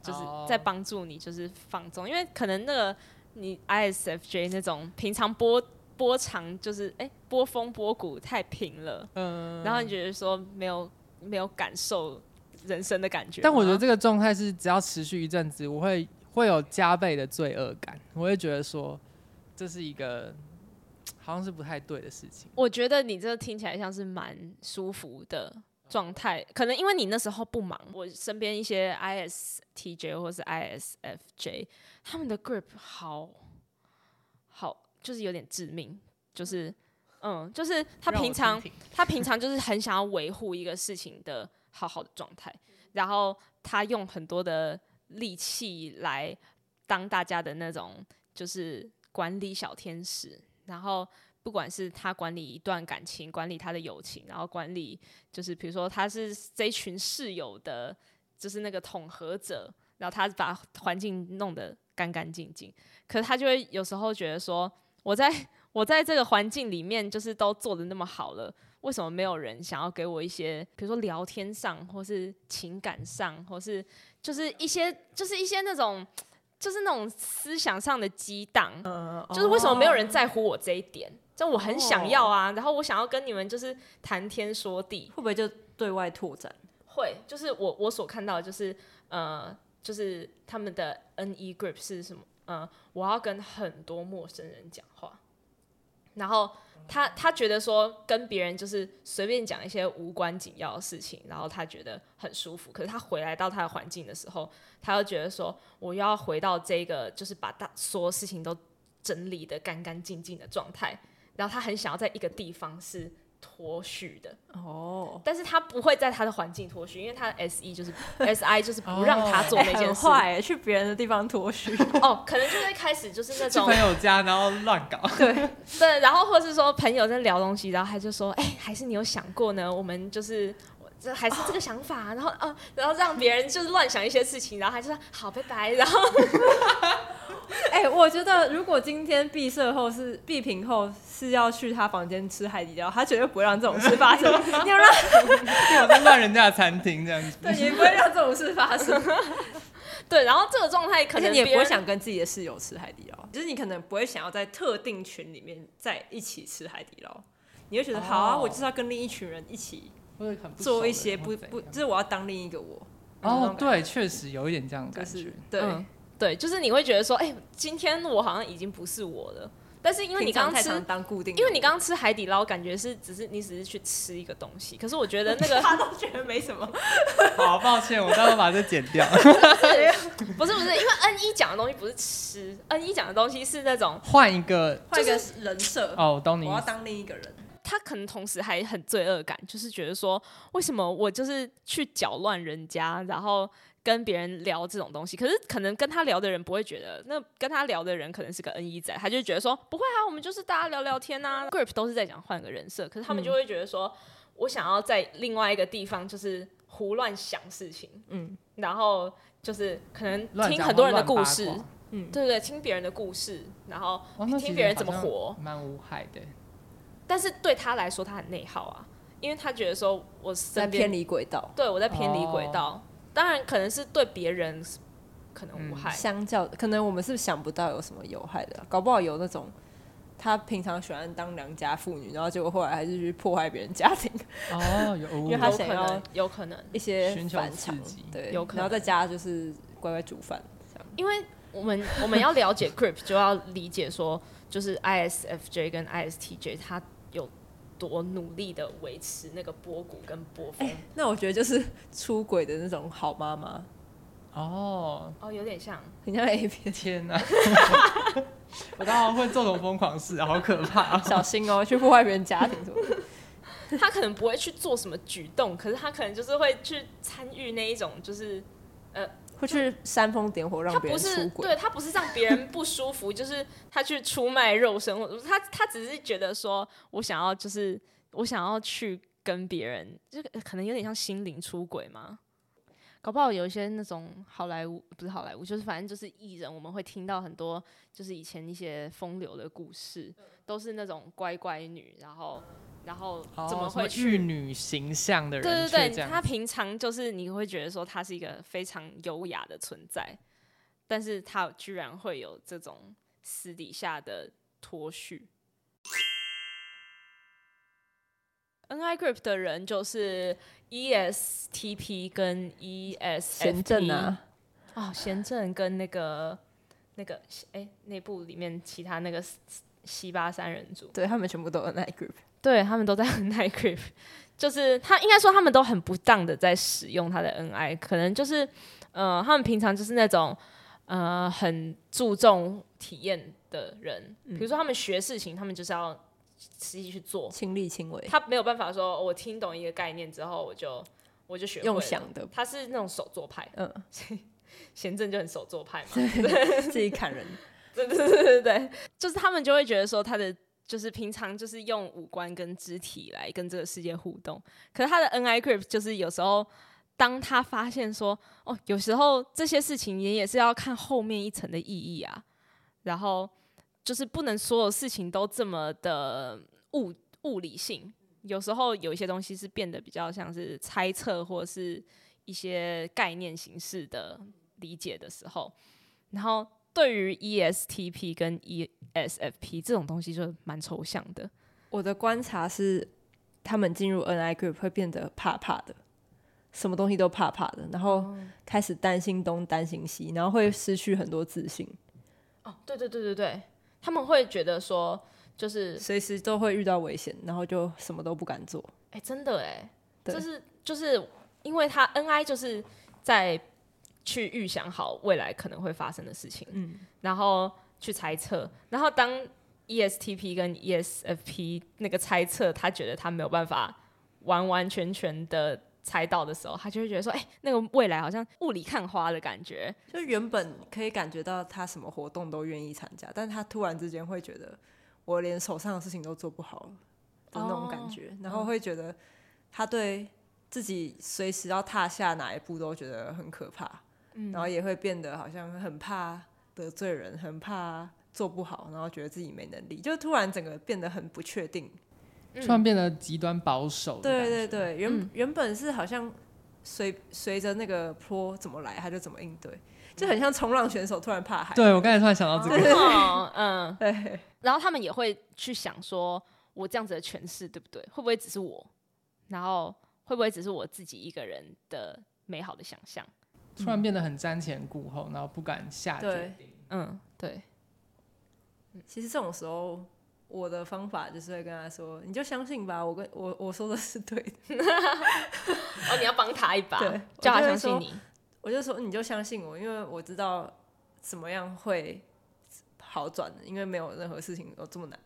就是在帮助你就是放纵，因为可能那个你 ISFJ 那种平常波波长就是哎、欸、波峰波谷太平了，嗯，然后你觉得说没有没有感受人生的感觉，但我觉得这个状态是只要持续一阵子，我会。会有加倍的罪恶感，我会觉得说这是一个 好像是不太对的事情。我觉得你这个听起来像是蛮舒服的状态，可能因为你那时候不忙。我身边一些 ISTJ 或是 ISFJ，他们的 grip 好好，就是有点致命，就是嗯，就是他平常他平常就是很想要维护一个事情的好好的状态，然后他用很多的。力气来当大家的那种，就是管理小天使。然后，不管是他管理一段感情，管理他的友情，然后管理就是比如说他是这群室友的，就是那个统合者。然后他把环境弄得干干净净。可他就会有时候觉得说，我在我在这个环境里面，就是都做的那么好了，为什么没有人想要给我一些，比如说聊天上，或是情感上，或是。就是一些，就是一些那种，就是那种思想上的激荡。嗯，就是为什么没有人在乎我这一点？就我很想要啊，然后我想要跟你们就是谈天说地，会不会就对外拓展？会，就是我我所看到的就是呃，就是他们的 NE group 是什么？呃，我要跟很多陌生人讲话，然后。他他觉得说跟别人就是随便讲一些无关紧要的事情，然后他觉得很舒服。可是他回来到他的环境的时候，他又觉得说我要回到这个就是把大所有事情都整理得干干净净的状态。然后他很想要在一个地方是。脱序的哦，oh. 但是他不会在他的环境脱序，因为他的 S E 就是 S I 就是不让他做那件事，坏、欸欸，去别人的地方脱序哦，可能就会开始就是那种朋友家然后乱搞，对 对，然后或是说朋友在聊东西，然后他就说，哎、欸，还是你有想过呢？我们就是这还是这个想法，oh. 然后啊，然后让别人就是乱想一些事情，然后他就说好，拜拜，然后。哎、欸，我觉得如果今天毕设后是毕平后是要去他房间吃海底捞，他绝对不会让这种事发生。你有让你有在乱人家的餐厅这样子，对，也不会让这种事发生。对，然后这个状态可能你也不会想跟自己的室友吃海底捞，就是你可能不会想要在特定群里面在一起吃海底捞，你会觉得、哦、好啊，我就是要跟另一群人一起做一些不不，就是我要当另一个我。哦，对，确实有一点这样的感觉，就是、对。嗯对，就是你会觉得说，哎、欸，今天我好像已经不是我了。但是因为你刚刚吃当固定，因为你刚刚吃海底捞，感觉是只是你只是去吃一个东西。可是我觉得那个 他都觉得没什么。好抱歉，我待会把这剪掉。不是不是，因为 N 一讲的东西不是吃，N 一讲的东西是那种换一个换一个人设。哦，我懂你。我要当另一个人。他可能同时还很罪恶感，就是觉得说，为什么我就是去搅乱人家，然后跟别人聊这种东西，可是可能跟他聊的人不会觉得，那跟他聊的人可能是个 N 一仔，他就觉得说不会啊，我们就是大家聊聊天啊，group 都是在讲换个人设，可是他们就会觉得说，嗯、我想要在另外一个地方就是胡乱想事情，嗯，然后就是可能听很多人的故事。嗯，对对，听别人的故事，然后听别人怎么活，蛮。无害的。但是对他来说，他很内耗啊，因为他觉得说我在偏离轨道，对我在偏离轨道。哦、当然，可能是对别人可能无害，嗯、相较可能我们是想不到有什么有害的，搞不好有那种他平常喜欢当良家妇女，然后结果后来还是去破坏别人家庭。哦，有，因为他想要有可能一些反常，对，有可能，然后在家就是乖乖煮饭，这样，因为。我们我们要了解 CRIP，就要理解说，就是 ISFJ 跟 ISTJ 他有多努力的维持那个波谷跟波峰。欸，那我觉得就是出轨的那种好妈妈。哦哦，有点像，很像 A 片。天哪！我当然会做这种疯狂事，好可怕！小心哦，去破坏别人家庭什么的。他可能不会去做什么举动，可是他可能就是会去参与那一种，就是呃。会去煽风点火让别人出轨，他不是，对，他不是让别人不舒服，就是他去出卖肉身，或者他他只是觉得说，我想要就是我想要去跟别人，就可能有点像心灵出轨嘛。搞不好有一些那种好莱坞，不是好莱坞，就是反正就是艺人，我们会听到很多就是以前一些风流的故事，都是那种乖乖女，然后。然后怎么会去玉女形象的人？对对对，他平常就是你会觉得说他是一个非常优雅的存在，但是他居然会有这种私底下的脱序。Ni Group 的人就是 ESTP 跟 ESFP 正啊，哦，贤正跟那个那个哎，那部里面其他那个西巴三人组，对他们全部都 Ni Grip。对，他们都在 Ni Grip，就是他应该说他们都很不当的在使用他的 Ni，可能就是呃，他们平常就是那种呃很注重体验的人，比如说他们学事情，他们就是要实际去做，亲力亲为。他没有办法说我听懂一个概念之后我就我就学会用想的，他是那种手作派，嗯，贤正就很手作派嘛，对，自己砍人，对对对对对，就是他们就会觉得说他的。就是平常就是用五官跟肢体来跟这个世界互动，可是他的 Ni Grip 就是有时候当他发现说，哦，有时候这些事情也也是要看后面一层的意义啊，然后就是不能所有事情都这么的物物理性，有时候有一些东西是变得比较像是猜测或者是一些概念形式的理解的时候，然后。对于 ESTP 跟 ESFP 这种东西就蛮抽象的。我的观察是，他们进入 Ni Group 会变得怕怕的，什么东西都怕怕的，然后开始担心东担心西，然后会失去很多自信。哦，对对对对对，他们会觉得说，就是随时都会遇到危险，然后就什么都不敢做。哎，真的哎，就是就是因为他 Ni 就是在。去预想好未来可能会发生的事情，嗯，然后去猜测，然后当 ESTP 跟 ESFP 那个猜测，他觉得他没有办法完完全全的猜到的时候，他就会觉得说，哎、欸，那个未来好像雾里看花的感觉，就原本可以感觉到他什么活动都愿意参加，但他突然之间会觉得我连手上的事情都做不好了的那种感觉，哦、然后会觉得他对自己随时要踏下哪一步都觉得很可怕。然后也会变得好像很怕得罪人，很怕做不好，然后觉得自己没能力，就突然整个变得很不确定，突然变得极端保守。对对对，原、嗯、原本是好像随随着那个坡怎么来，他就怎么应对，就很像冲浪选手突然怕海。对，我刚才突然想到这个，哦、嗯，对。然后他们也会去想说，我这样子的诠释对不对？会不会只是我？然后会不会只是我自己一个人的美好的想象？突然变得很瞻前顾后，然后不敢下决定。嗯，对。其实这种时候，我的方法就是会跟他说：“你就相信吧，我跟我我说的是对的。”哦，你要帮他一把，对，叫他相信你。我就说，你就相信我，因为我知道怎么样会好转的，因为没有任何事情都这么难。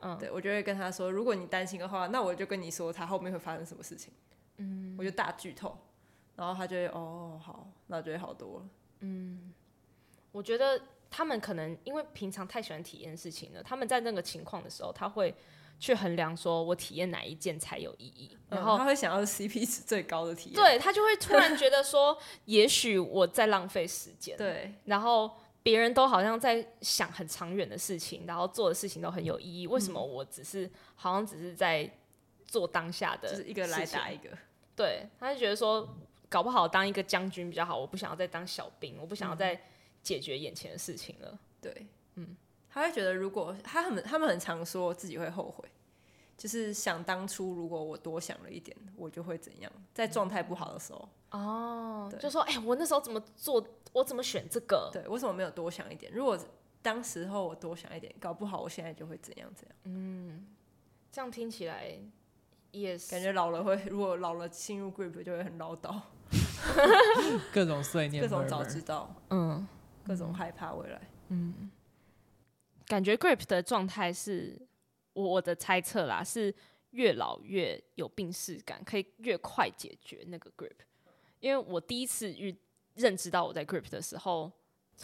嗯，对我就会跟他说，如果你担心的话，那我就跟你说他后面会发生什么事情。嗯，我就大剧透，然后他就会哦好，那就会好多了。嗯，我觉得他们可能因为平常太喜欢体验事情了，他们在那个情况的时候，他会去衡量说我体验哪一件才有意义，嗯、然后他会想要 CP 值 最高的体验，对他就会突然觉得说，也许我在浪费时间，对，然后别人都好像在想很长远的事情，然后做的事情都很有意义，为什么我只是、嗯、好像只是在做当下的，就是一个来打一个，对，他就觉得说。搞不好当一个将军比较好，我不想要再当小兵，我不想要再解决眼前的事情了。对，嗯，他会觉得如果他很他们很常说自己会后悔，就是想当初如果我多想了一点，我就会怎样，在状态不好的时候哦，就说哎、欸，我那时候怎么做，我怎么选这个？对，为什么没有多想一点？如果当时候我多想一点，搞不好我现在就会怎样怎样。嗯，这样听起来也是感觉老了会，如果老了进入 GRIP 就会很唠叨。各种碎念，各种早知道，嗯，各种害怕未来，嗯，感觉 GRIP 的状态是我的猜测啦，是越老越有病逝感，可以越快解决那个 GRIP。因为我第一次遇认知到我在 GRIP 的时候，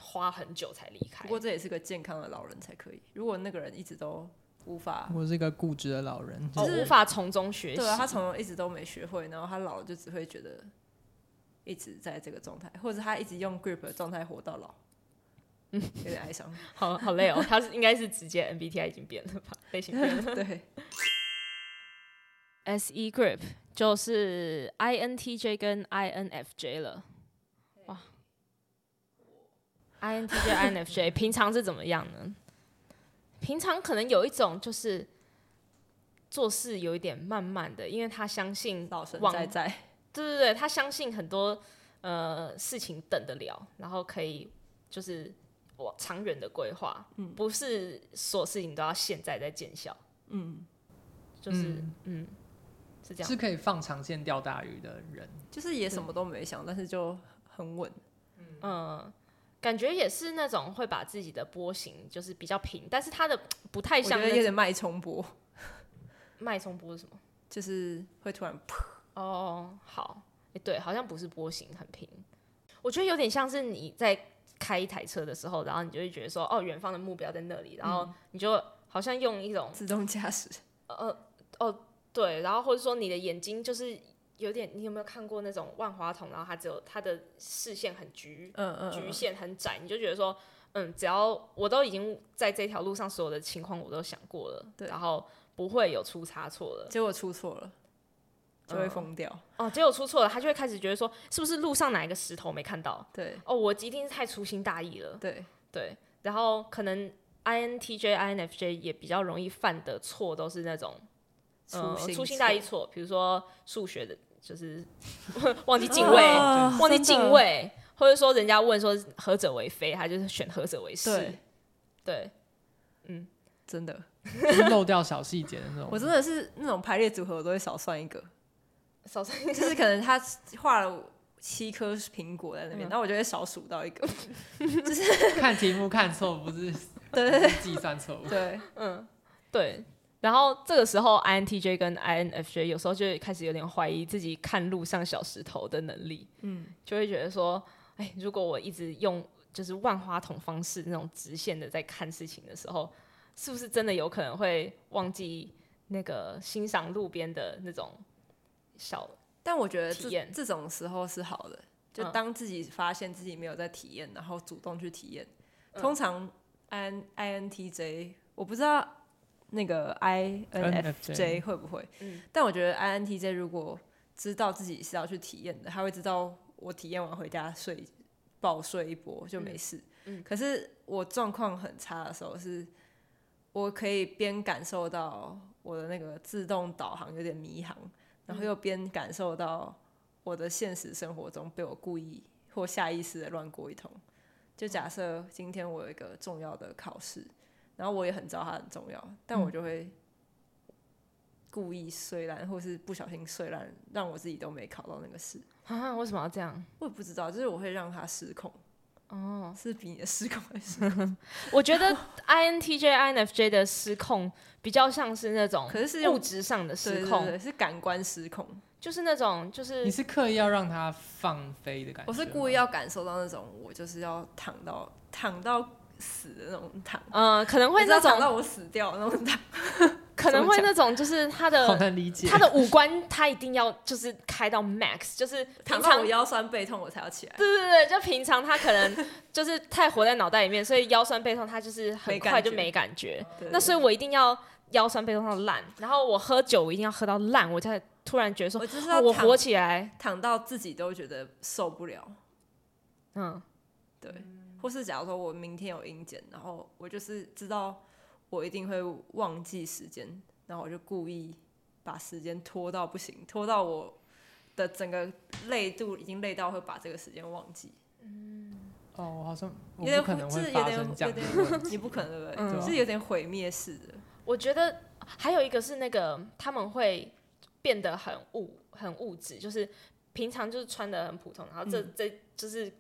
花很久才离开。不过这也是个健康的老人才可以。如果那个人一直都无法，我是一个固执的老人，就是哦、无法从中学习。对啊，他从一直都没学会，然后他老了就只会觉得。一直在这个状态，或者他一直用 grip 的状态活到老，嗯，有点哀伤，好好累哦。他是应该是直接 MBTI 已经变了吧，类型变了。对，SE grip 就是 INTJ 跟 INFJ 了。哇，INTJ、INFJ 平常是怎么样呢？平常可能有一种就是做事有一点慢慢的，因为他相信老神在在。对对对，他相信很多呃事情等得了，然后可以就是我长远的规划，嗯，不是所有事情都要现在在见效，嗯，就是嗯，嗯，是这样，是可以放长线钓大鱼的人，就是也什么都没想，但是就很稳，嗯，嗯，感觉也是那种会把自己的波形就是比较平，但是他的不太像，有点脉冲波，脉冲波是什么？就是会突然哦，好，哎、欸，对，好像不是波形很平，我觉得有点像是你在开一台车的时候，然后你就会觉得说，哦，远方的目标在那里，然后你就好像用一种自动驾驶，呃，哦，对，然后或者说你的眼睛就是有点，你有没有看过那种万花筒，然后它只有它的视线很局，嗯嗯，局限很窄，你就觉得说，嗯，只要我都已经在这条路上所有的情况我都想过了，对，然后不会有出差错了，结果出错了。就会疯掉、嗯、哦，结果出错了，他就会开始觉得说，是不是路上哪一个石头没看到？对，哦，我一定是太粗心大意了。对对，然后可能 INTJ、INFJ 也比较容易犯的错都是那种粗心、呃、粗心大意错，比如说数学的，就是 忘记进位，哦、忘记进位，或者说人家问说何者为非，他就是选何者为是。对，对，嗯，真的 漏掉小细节的那种。我真的是那种排列组合，我都会少算一个。少算就是可能他画了七颗苹果在那边，那、嗯、我就会少数到一个，就是看题目看错，不是对。对计算错误，对，嗯，对。然后这个时候，INTJ 跟 INFJ 有时候就会开始有点怀疑自己看路上小石头的能力，嗯，就会觉得说，哎，如果我一直用就是万花筒方式那种直线的在看事情的时候，是不是真的有可能会忘记那个欣赏路边的那种。小，但我觉得这这种时候是好的，就当自己发现自己没有在体验，然后主动去体验。通常 I INTJ 我不知道那个 INFJ 会不会，但我觉得 INTJ 如果知道自己是要去体验的，他会知道我体验完回家睡，暴睡一波就没事。可是我状况很差的时候，是我可以边感受到我的那个自动导航有点迷航。然后又边感受到我的现实生活中被我故意或下意识的乱过一通。就假设今天我有一个重要的考试，然后我也很知道它很重要，但我就会故意睡烂，或是不小心睡烂，让我自己都没考到那个试。啊，为什么要这样？我也不知道，就是我会让它失控。哦，是比你的失控还是？我觉得 INTJ、INFJ 的失控比较像是那种，可是是物质上的失控，对对对，是感官失控，就是那种，就是你是刻意要让它放飞的感觉。我是故意要感受到那种，我就是要躺到躺到死的那种躺，嗯，可能会那种躺到我死掉那种躺。可能会那种，就是他的，好难理解。他的五官，他一定要就是开到 max，就是平常我腰酸背痛我才要起来。对对对，就平常他可能就是太活在脑袋里面，所以腰酸背痛他就是很快就没感觉。对对对，那所以我一定要腰酸背痛到烂，然后我喝酒我一定要喝到烂，我才突然觉得说，我，哦、我活起来，躺到自己都觉得受不了。嗯，对。或是假如说我明天有阴检，然后我就是知道。我一定会忘记时间，然后我就故意把时间拖到不行，拖到我的整个累度已经累到会把这个时间忘记。嗯，哦，我好像有点可能会发生这样的，你不可能对不对？嗯、是有点毁灭式的。我觉得还有一个是那个他们会变得很物很物质，就是平常就是穿的很普通，然后这、嗯、这就是。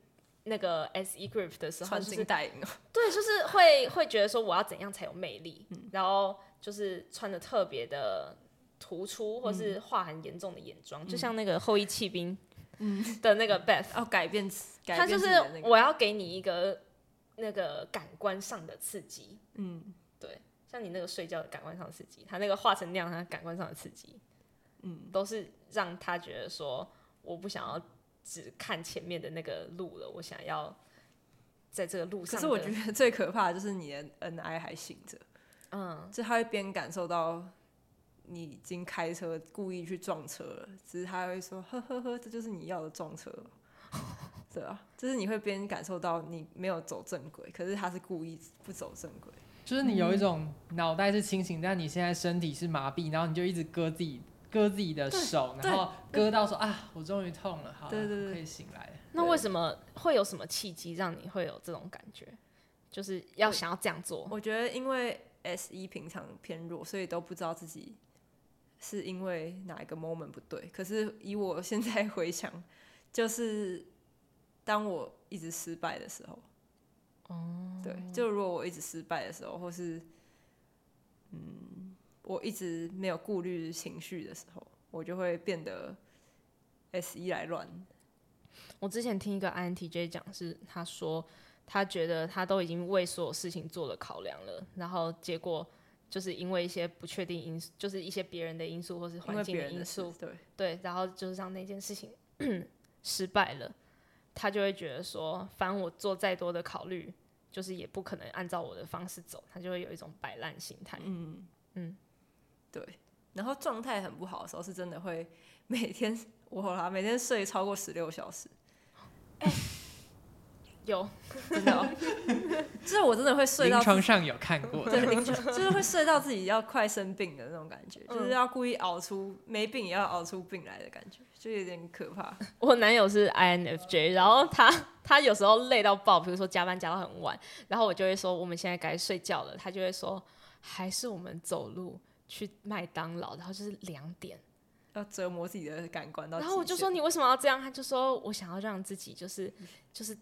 那个 S E group 的时候，穿金戴银，对，就是会会觉得说我要怎样才有魅力，嗯、然后就是穿的特别的突出，或是画很严重的眼妆，嗯、就像那个后羿弃兵的那个 Beth，要改变，他就是我要给你一个那个感官上的刺激，嗯，对，像你那个睡觉的感官上的刺激，他那个画成那样，他感官上的刺激，嗯，都是让他觉得说我不想要。只看前面的那个路了，我想要在这个路上。可是我觉得最可怕的就是你的 NI 还醒着，嗯，就他会边感受到你已经开车故意去撞车了，只是他会说呵呵呵，这就是你要的撞车，对啊，就是你会边感受到你没有走正轨，可是他是故意不走正轨，就是你有一种脑袋是清醒，但你现在身体是麻痹，然后你就一直割自己。割自己的手，然后割到说啊，我终于痛了，好，对对对，可以醒来了。那为什么会有什么契机让你会有这种感觉？就是要想要这样做？我觉得因为 S 一平常偏弱，所以都不知道自己是因为哪一个 moment 不对。可是以我现在回想，就是当我一直失败的时候，哦，对，就如果我一直失败的时候，或是嗯。我一直没有顾虑情绪的时候，我就会变得 S 一来乱。我之前听一个 INTJ 讲，是他说他觉得他都已经为所有事情做了考量了，然后结果就是因为一些不确定因素，就是一些别人的因素或是环境的因素，对对，然后就是让那件事情 失败了，他就会觉得说，反正我做再多的考虑，就是也不可能按照我的方式走，他就会有一种摆烂心态。嗯嗯。嗯对，然后状态很不好的时候，是真的会 每天我啦，每天睡超过十六小时。欸、有，真的、哦，就是我真的会睡到。床上有看过，对，就是会睡到自己要快生病的那种感觉，嗯、就是要故意熬出没病也要熬出病来的感觉，就有点可怕。我男友是 INFJ，然后他他有时候累到爆，比如说加班加到很晚，然后我就会说我们现在该睡觉了，他就会说还是我们走路。去麦当劳，然后就是两点，要折磨自己的感官到。然后我就说你为什么要这样？他就说我想要让自己就是就是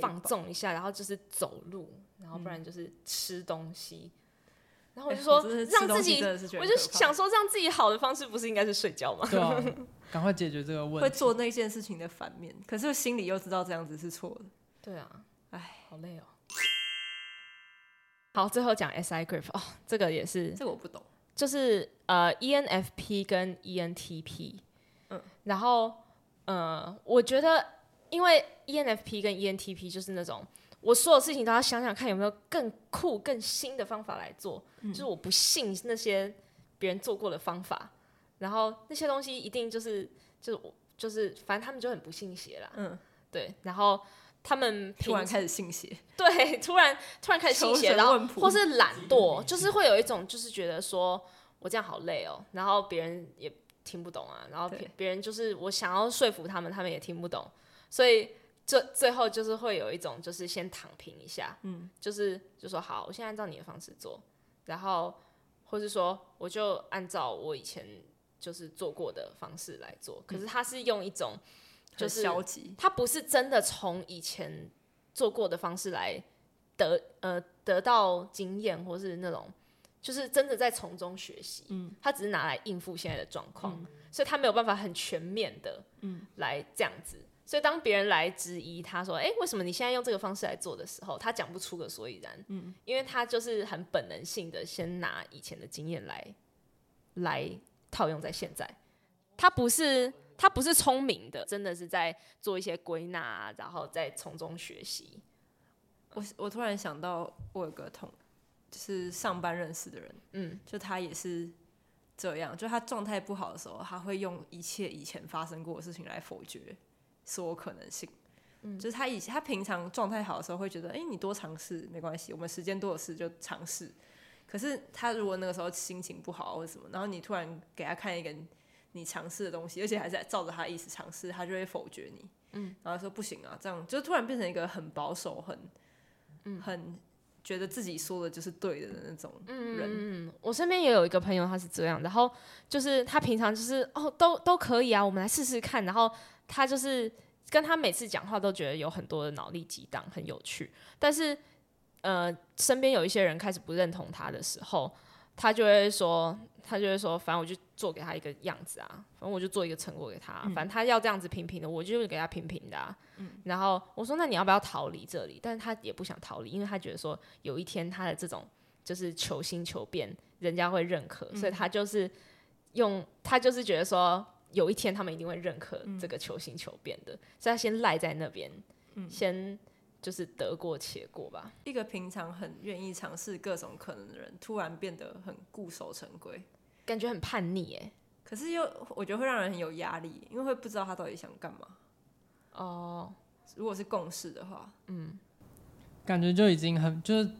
放纵一下，然后就是走路，然后不然就是吃东西。嗯、然后我就说让自己，我就想说让自己好的方式不是应该是睡觉吗？对啊，赶快解决这个问题。会做那件事情的反面，可是心里又知道这样子是错的。对啊，哎，好累哦。好，最后讲 SI group 哦，这个也是，这个我不懂。就是呃，ENFP 跟 ENTP，嗯，然后呃，我觉得因为 ENFP 跟 ENTP 就是那种我所有事情都要想想看有没有更酷、更新的方法来做，嗯、就是我不信那些别人做过的方法，然后那些东西一定就是就是我就是反正他们就很不信邪啦，嗯，对，然后他们突然开始信邪，对，突然突然开始信邪，然后或是懒惰，就是会有一种就是觉得说。我这样好累哦，然后别人也听不懂啊，然后别别人就是我想要说服他们，他们也听不懂，所以这最后就是会有一种就是先躺平一下，嗯，就是就说好，我现在按照你的方式做，然后或是说我就按照我以前就是做过的方式来做，可是他是用一种就是消极，他不是真的从以前做过的方式来得呃得到经验，或是那种就是真的在从中学习。嗯，他只是拿来应付现在的状况，嗯、所以他没有办法很全面的嗯来这样子。嗯、所以当别人来质疑他说：“哎、欸，为什么你现在用这个方式来做的时候，他讲不出个所以然。”嗯，因为他就是很本能性的先拿以前的经验来来套用在现在，他不是。他不是聪明的，真的是在做一些归纳，然后再从中学习。我我突然想到，我有个同，就是上班认识的人，嗯，就他也是这样，就他状态不好的时候，他会用一切以前发生过的事情来否决所有可能性。嗯，就是他以前他平常状态好的时候会觉得，哎、欸，你多尝试没关系，我们时间多的是就尝试。可是他如果那个时候心情不好或者什么，然后你突然给他看一个。你尝试的东西，而且还是照着他意思尝试，他就会否决你。嗯，然后说不行啊，这样就突然变成一个很保守、很、嗯、很觉得自己说的就是对的那种人。嗯，我身边也有一个朋友，他是这样，然后就是他平常就是哦，都都可以啊，我们来试试看。然后他就是跟他每次讲话都觉得有很多的脑力激荡，很有趣。但是呃，身边有一些人开始不认同他的时候，他就会说。他就会说，反正我就做给他一个样子啊，反正我就做一个成果给他，反正他要这样子平平的，我就给他平平的啊。嗯、然后我说，那你要不要逃离这里？但是他也不想逃离，因为他觉得说，有一天他的这种就是求新求变，人家会认可，所以他就是用他就是觉得说，有一天他们一定会认可这个求新求变的，所以他先赖在那边，先。就是得过且过吧。一个平常很愿意尝试各种可能的人，突然变得很固守成规，感觉很叛逆哎。可是又我觉得会让人很有压力，因为会不知道他到底想干嘛。哦，如果是共事的话，嗯，感觉就已经很就是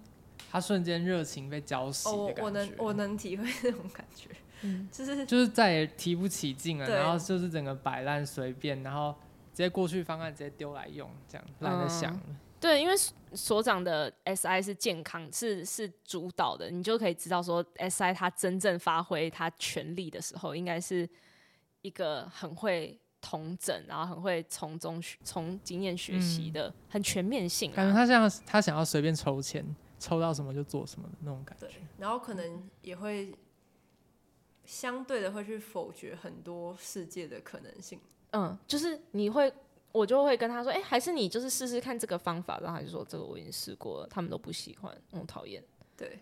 他瞬间热情被浇熄的感觉。我能我能体会那种感觉，嗯，就是就是再也提不起劲了，然后就是整个摆烂随便，然后直接过去方案直接丢来用，这样懒得想了。对，因为所长的 SI 是健康，是是主导的，你就可以知道说 SI 他真正发挥他权力的时候，应该是一个很会同整，然后很会从中从经验学习的，嗯、很全面性、啊。感觉他像他想要随便抽签，抽到什么就做什么的那种感觉。对，然后可能也会相对的会去否决很多世界的可能性。嗯，就是你会。我就会跟他说：“哎、欸，还是你就是试试看这个方法。”然后他就说：“这个我已经试过了，他们都不喜欢，嗯，讨厌。”对，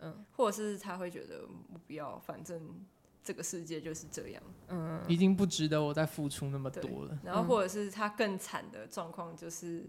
嗯，或者是他会觉得不要，反正这个世界就是这样，嗯，已经不值得我再付出那么多了。然后或者是他更惨的状况就是，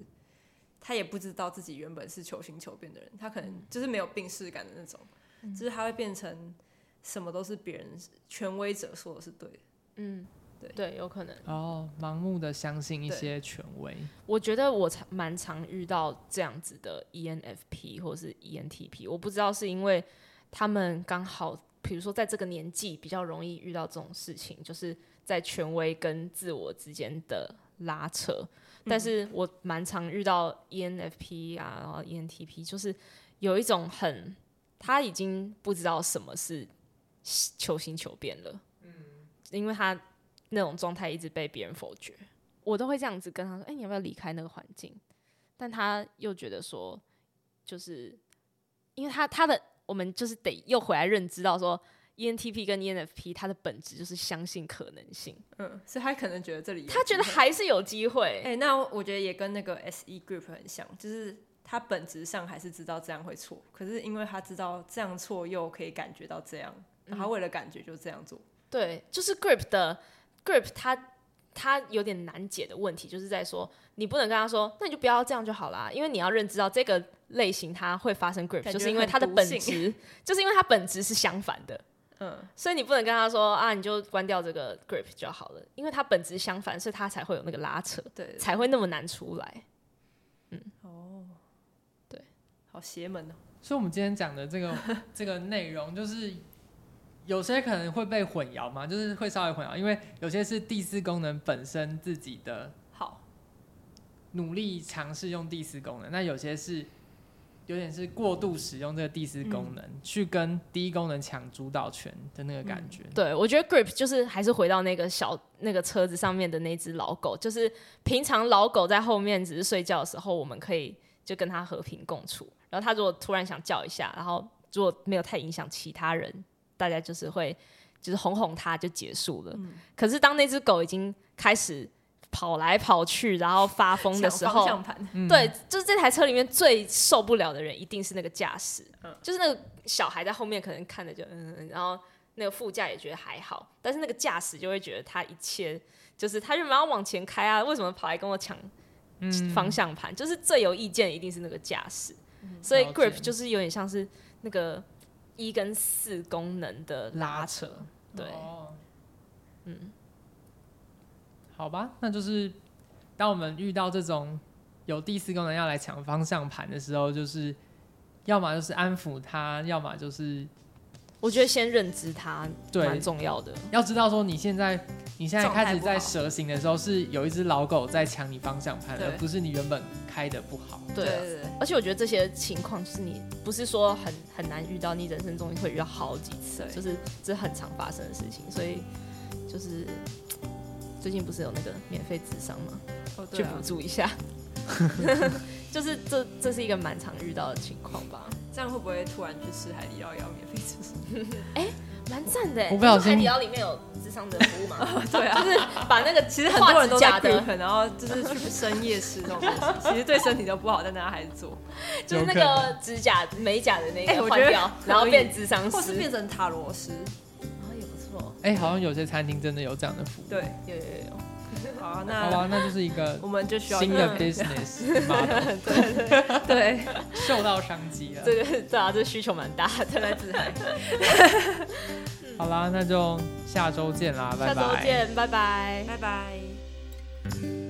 他也不知道自己原本是求新求变的人，他可能就是没有病视感的那种，嗯、就是他会变成什么都是别人权威者说的是对的，嗯。对，对，有可能哦，盲目的相信一些权威。我觉得我常蛮常遇到这样子的 ENFP 或是 ENTP，我不知道是因为他们刚好，比如说在这个年纪比较容易遇到这种事情，就是在权威跟自我之间的拉扯。但是我蛮常遇到 ENFP 啊，然后 ENTP，就是有一种很他已经不知道什么是求新求变了，嗯，因为他。那种状态一直被别人否决，我都会这样子跟他说：“哎、欸，你要不要离开那个环境？”但他又觉得说，就是因为他他的我们就是得又回来认知到说，ENTP 跟 ENFP 它的本质就是相信可能性。嗯，所以他可能觉得这里他觉得还是有机会。哎、欸，那我觉得也跟那个 SE Group 很像，就是他本质上还是知道这样会错，可是因为他知道这样错又可以感觉到这样，然后他为了感觉就这样做。嗯、对，就是 Group 的。Grip 它它有点难解的问题，就是在说你不能跟他说，那你就不要这样就好啦，因为你要认知到这个类型它会发生 Grip，就是因为它的本质，就是因为它本质是相反的，嗯，所以你不能跟他说啊，你就关掉这个 Grip 就好了，因为它本质相反，所以它才会有那个拉扯，对，对，才会那么难出来，嗯，哦，对，好邪门哦，所以我们今天讲的这个 这个内容就是。有些可能会被混淆嘛，就是会稍微混淆，因为有些是第四功能本身自己的好，努力尝试用第四功能，那有些是有点是过度使用这个第四功能，嗯、去跟第一功能抢主导权的那个感觉。嗯、对，我觉得 Grip 就是还是回到那个小那个车子上面的那只老狗，就是平常老狗在后面只是睡觉的时候，我们可以就跟它和平共处。然后它如果突然想叫一下，然后如果没有太影响其他人，大家就是会就是哄哄它就结束了。嗯、可是当那只狗已经开始。跑来跑去，然后发疯的时候，对，就是这台车里面最受不了的人一定是那个驾驶，嗯、就是那个小孩在后面可能看着就嗯，然后那个副驾也觉得还好，但是那个驾驶就会觉得他一切就是他就没要往前开啊，为什么跑来跟我抢方向盘？嗯、就是最有意见一定是那个驾驶，嗯、所以 Grip 就是有点像是那个一跟四功能的拉扯，对，哦、嗯。好吧，那就是当我们遇到这种有第四功能要来抢方向盘的时候，就是要么就是安抚他，要么就是我觉得先认知它蛮重要的。要知道说你现在你现在开始在蛇行的时候，是有一只老狗在抢你方向盘，而不是你原本开的不好。对，对，对，而且我觉得这些情况就是你不是说很很难遇到，你人生中会遇到好几次，就是这很常发生的事情，所以就是。最近不是有那个免费智商吗？哦对啊、去补助一下，就是这这是一个蛮常遇到的情况吧？这样会不会突然去吃海底捞也要免费咨商？哎、欸，蛮赞的！我不小心海底捞里面有智商的服务吗？哦、对啊，就是把那个其实很多人都假的，然后就是去深夜吃这种东西，其实对身体都不好，但大家还是做。就是那个指甲美甲的那个换掉，然后变智商师，或是变成塔罗师。然后也不错哎、欸，好像有些餐厅真的有这样的服务。对，有有有。好，那好吧，那就是一个我们就需要新的 business model。对对对，受到商机了。对对对啊，这需求蛮大的，来自海。好啦，那就下周见啦，拜拜。下周见，拜拜，拜拜。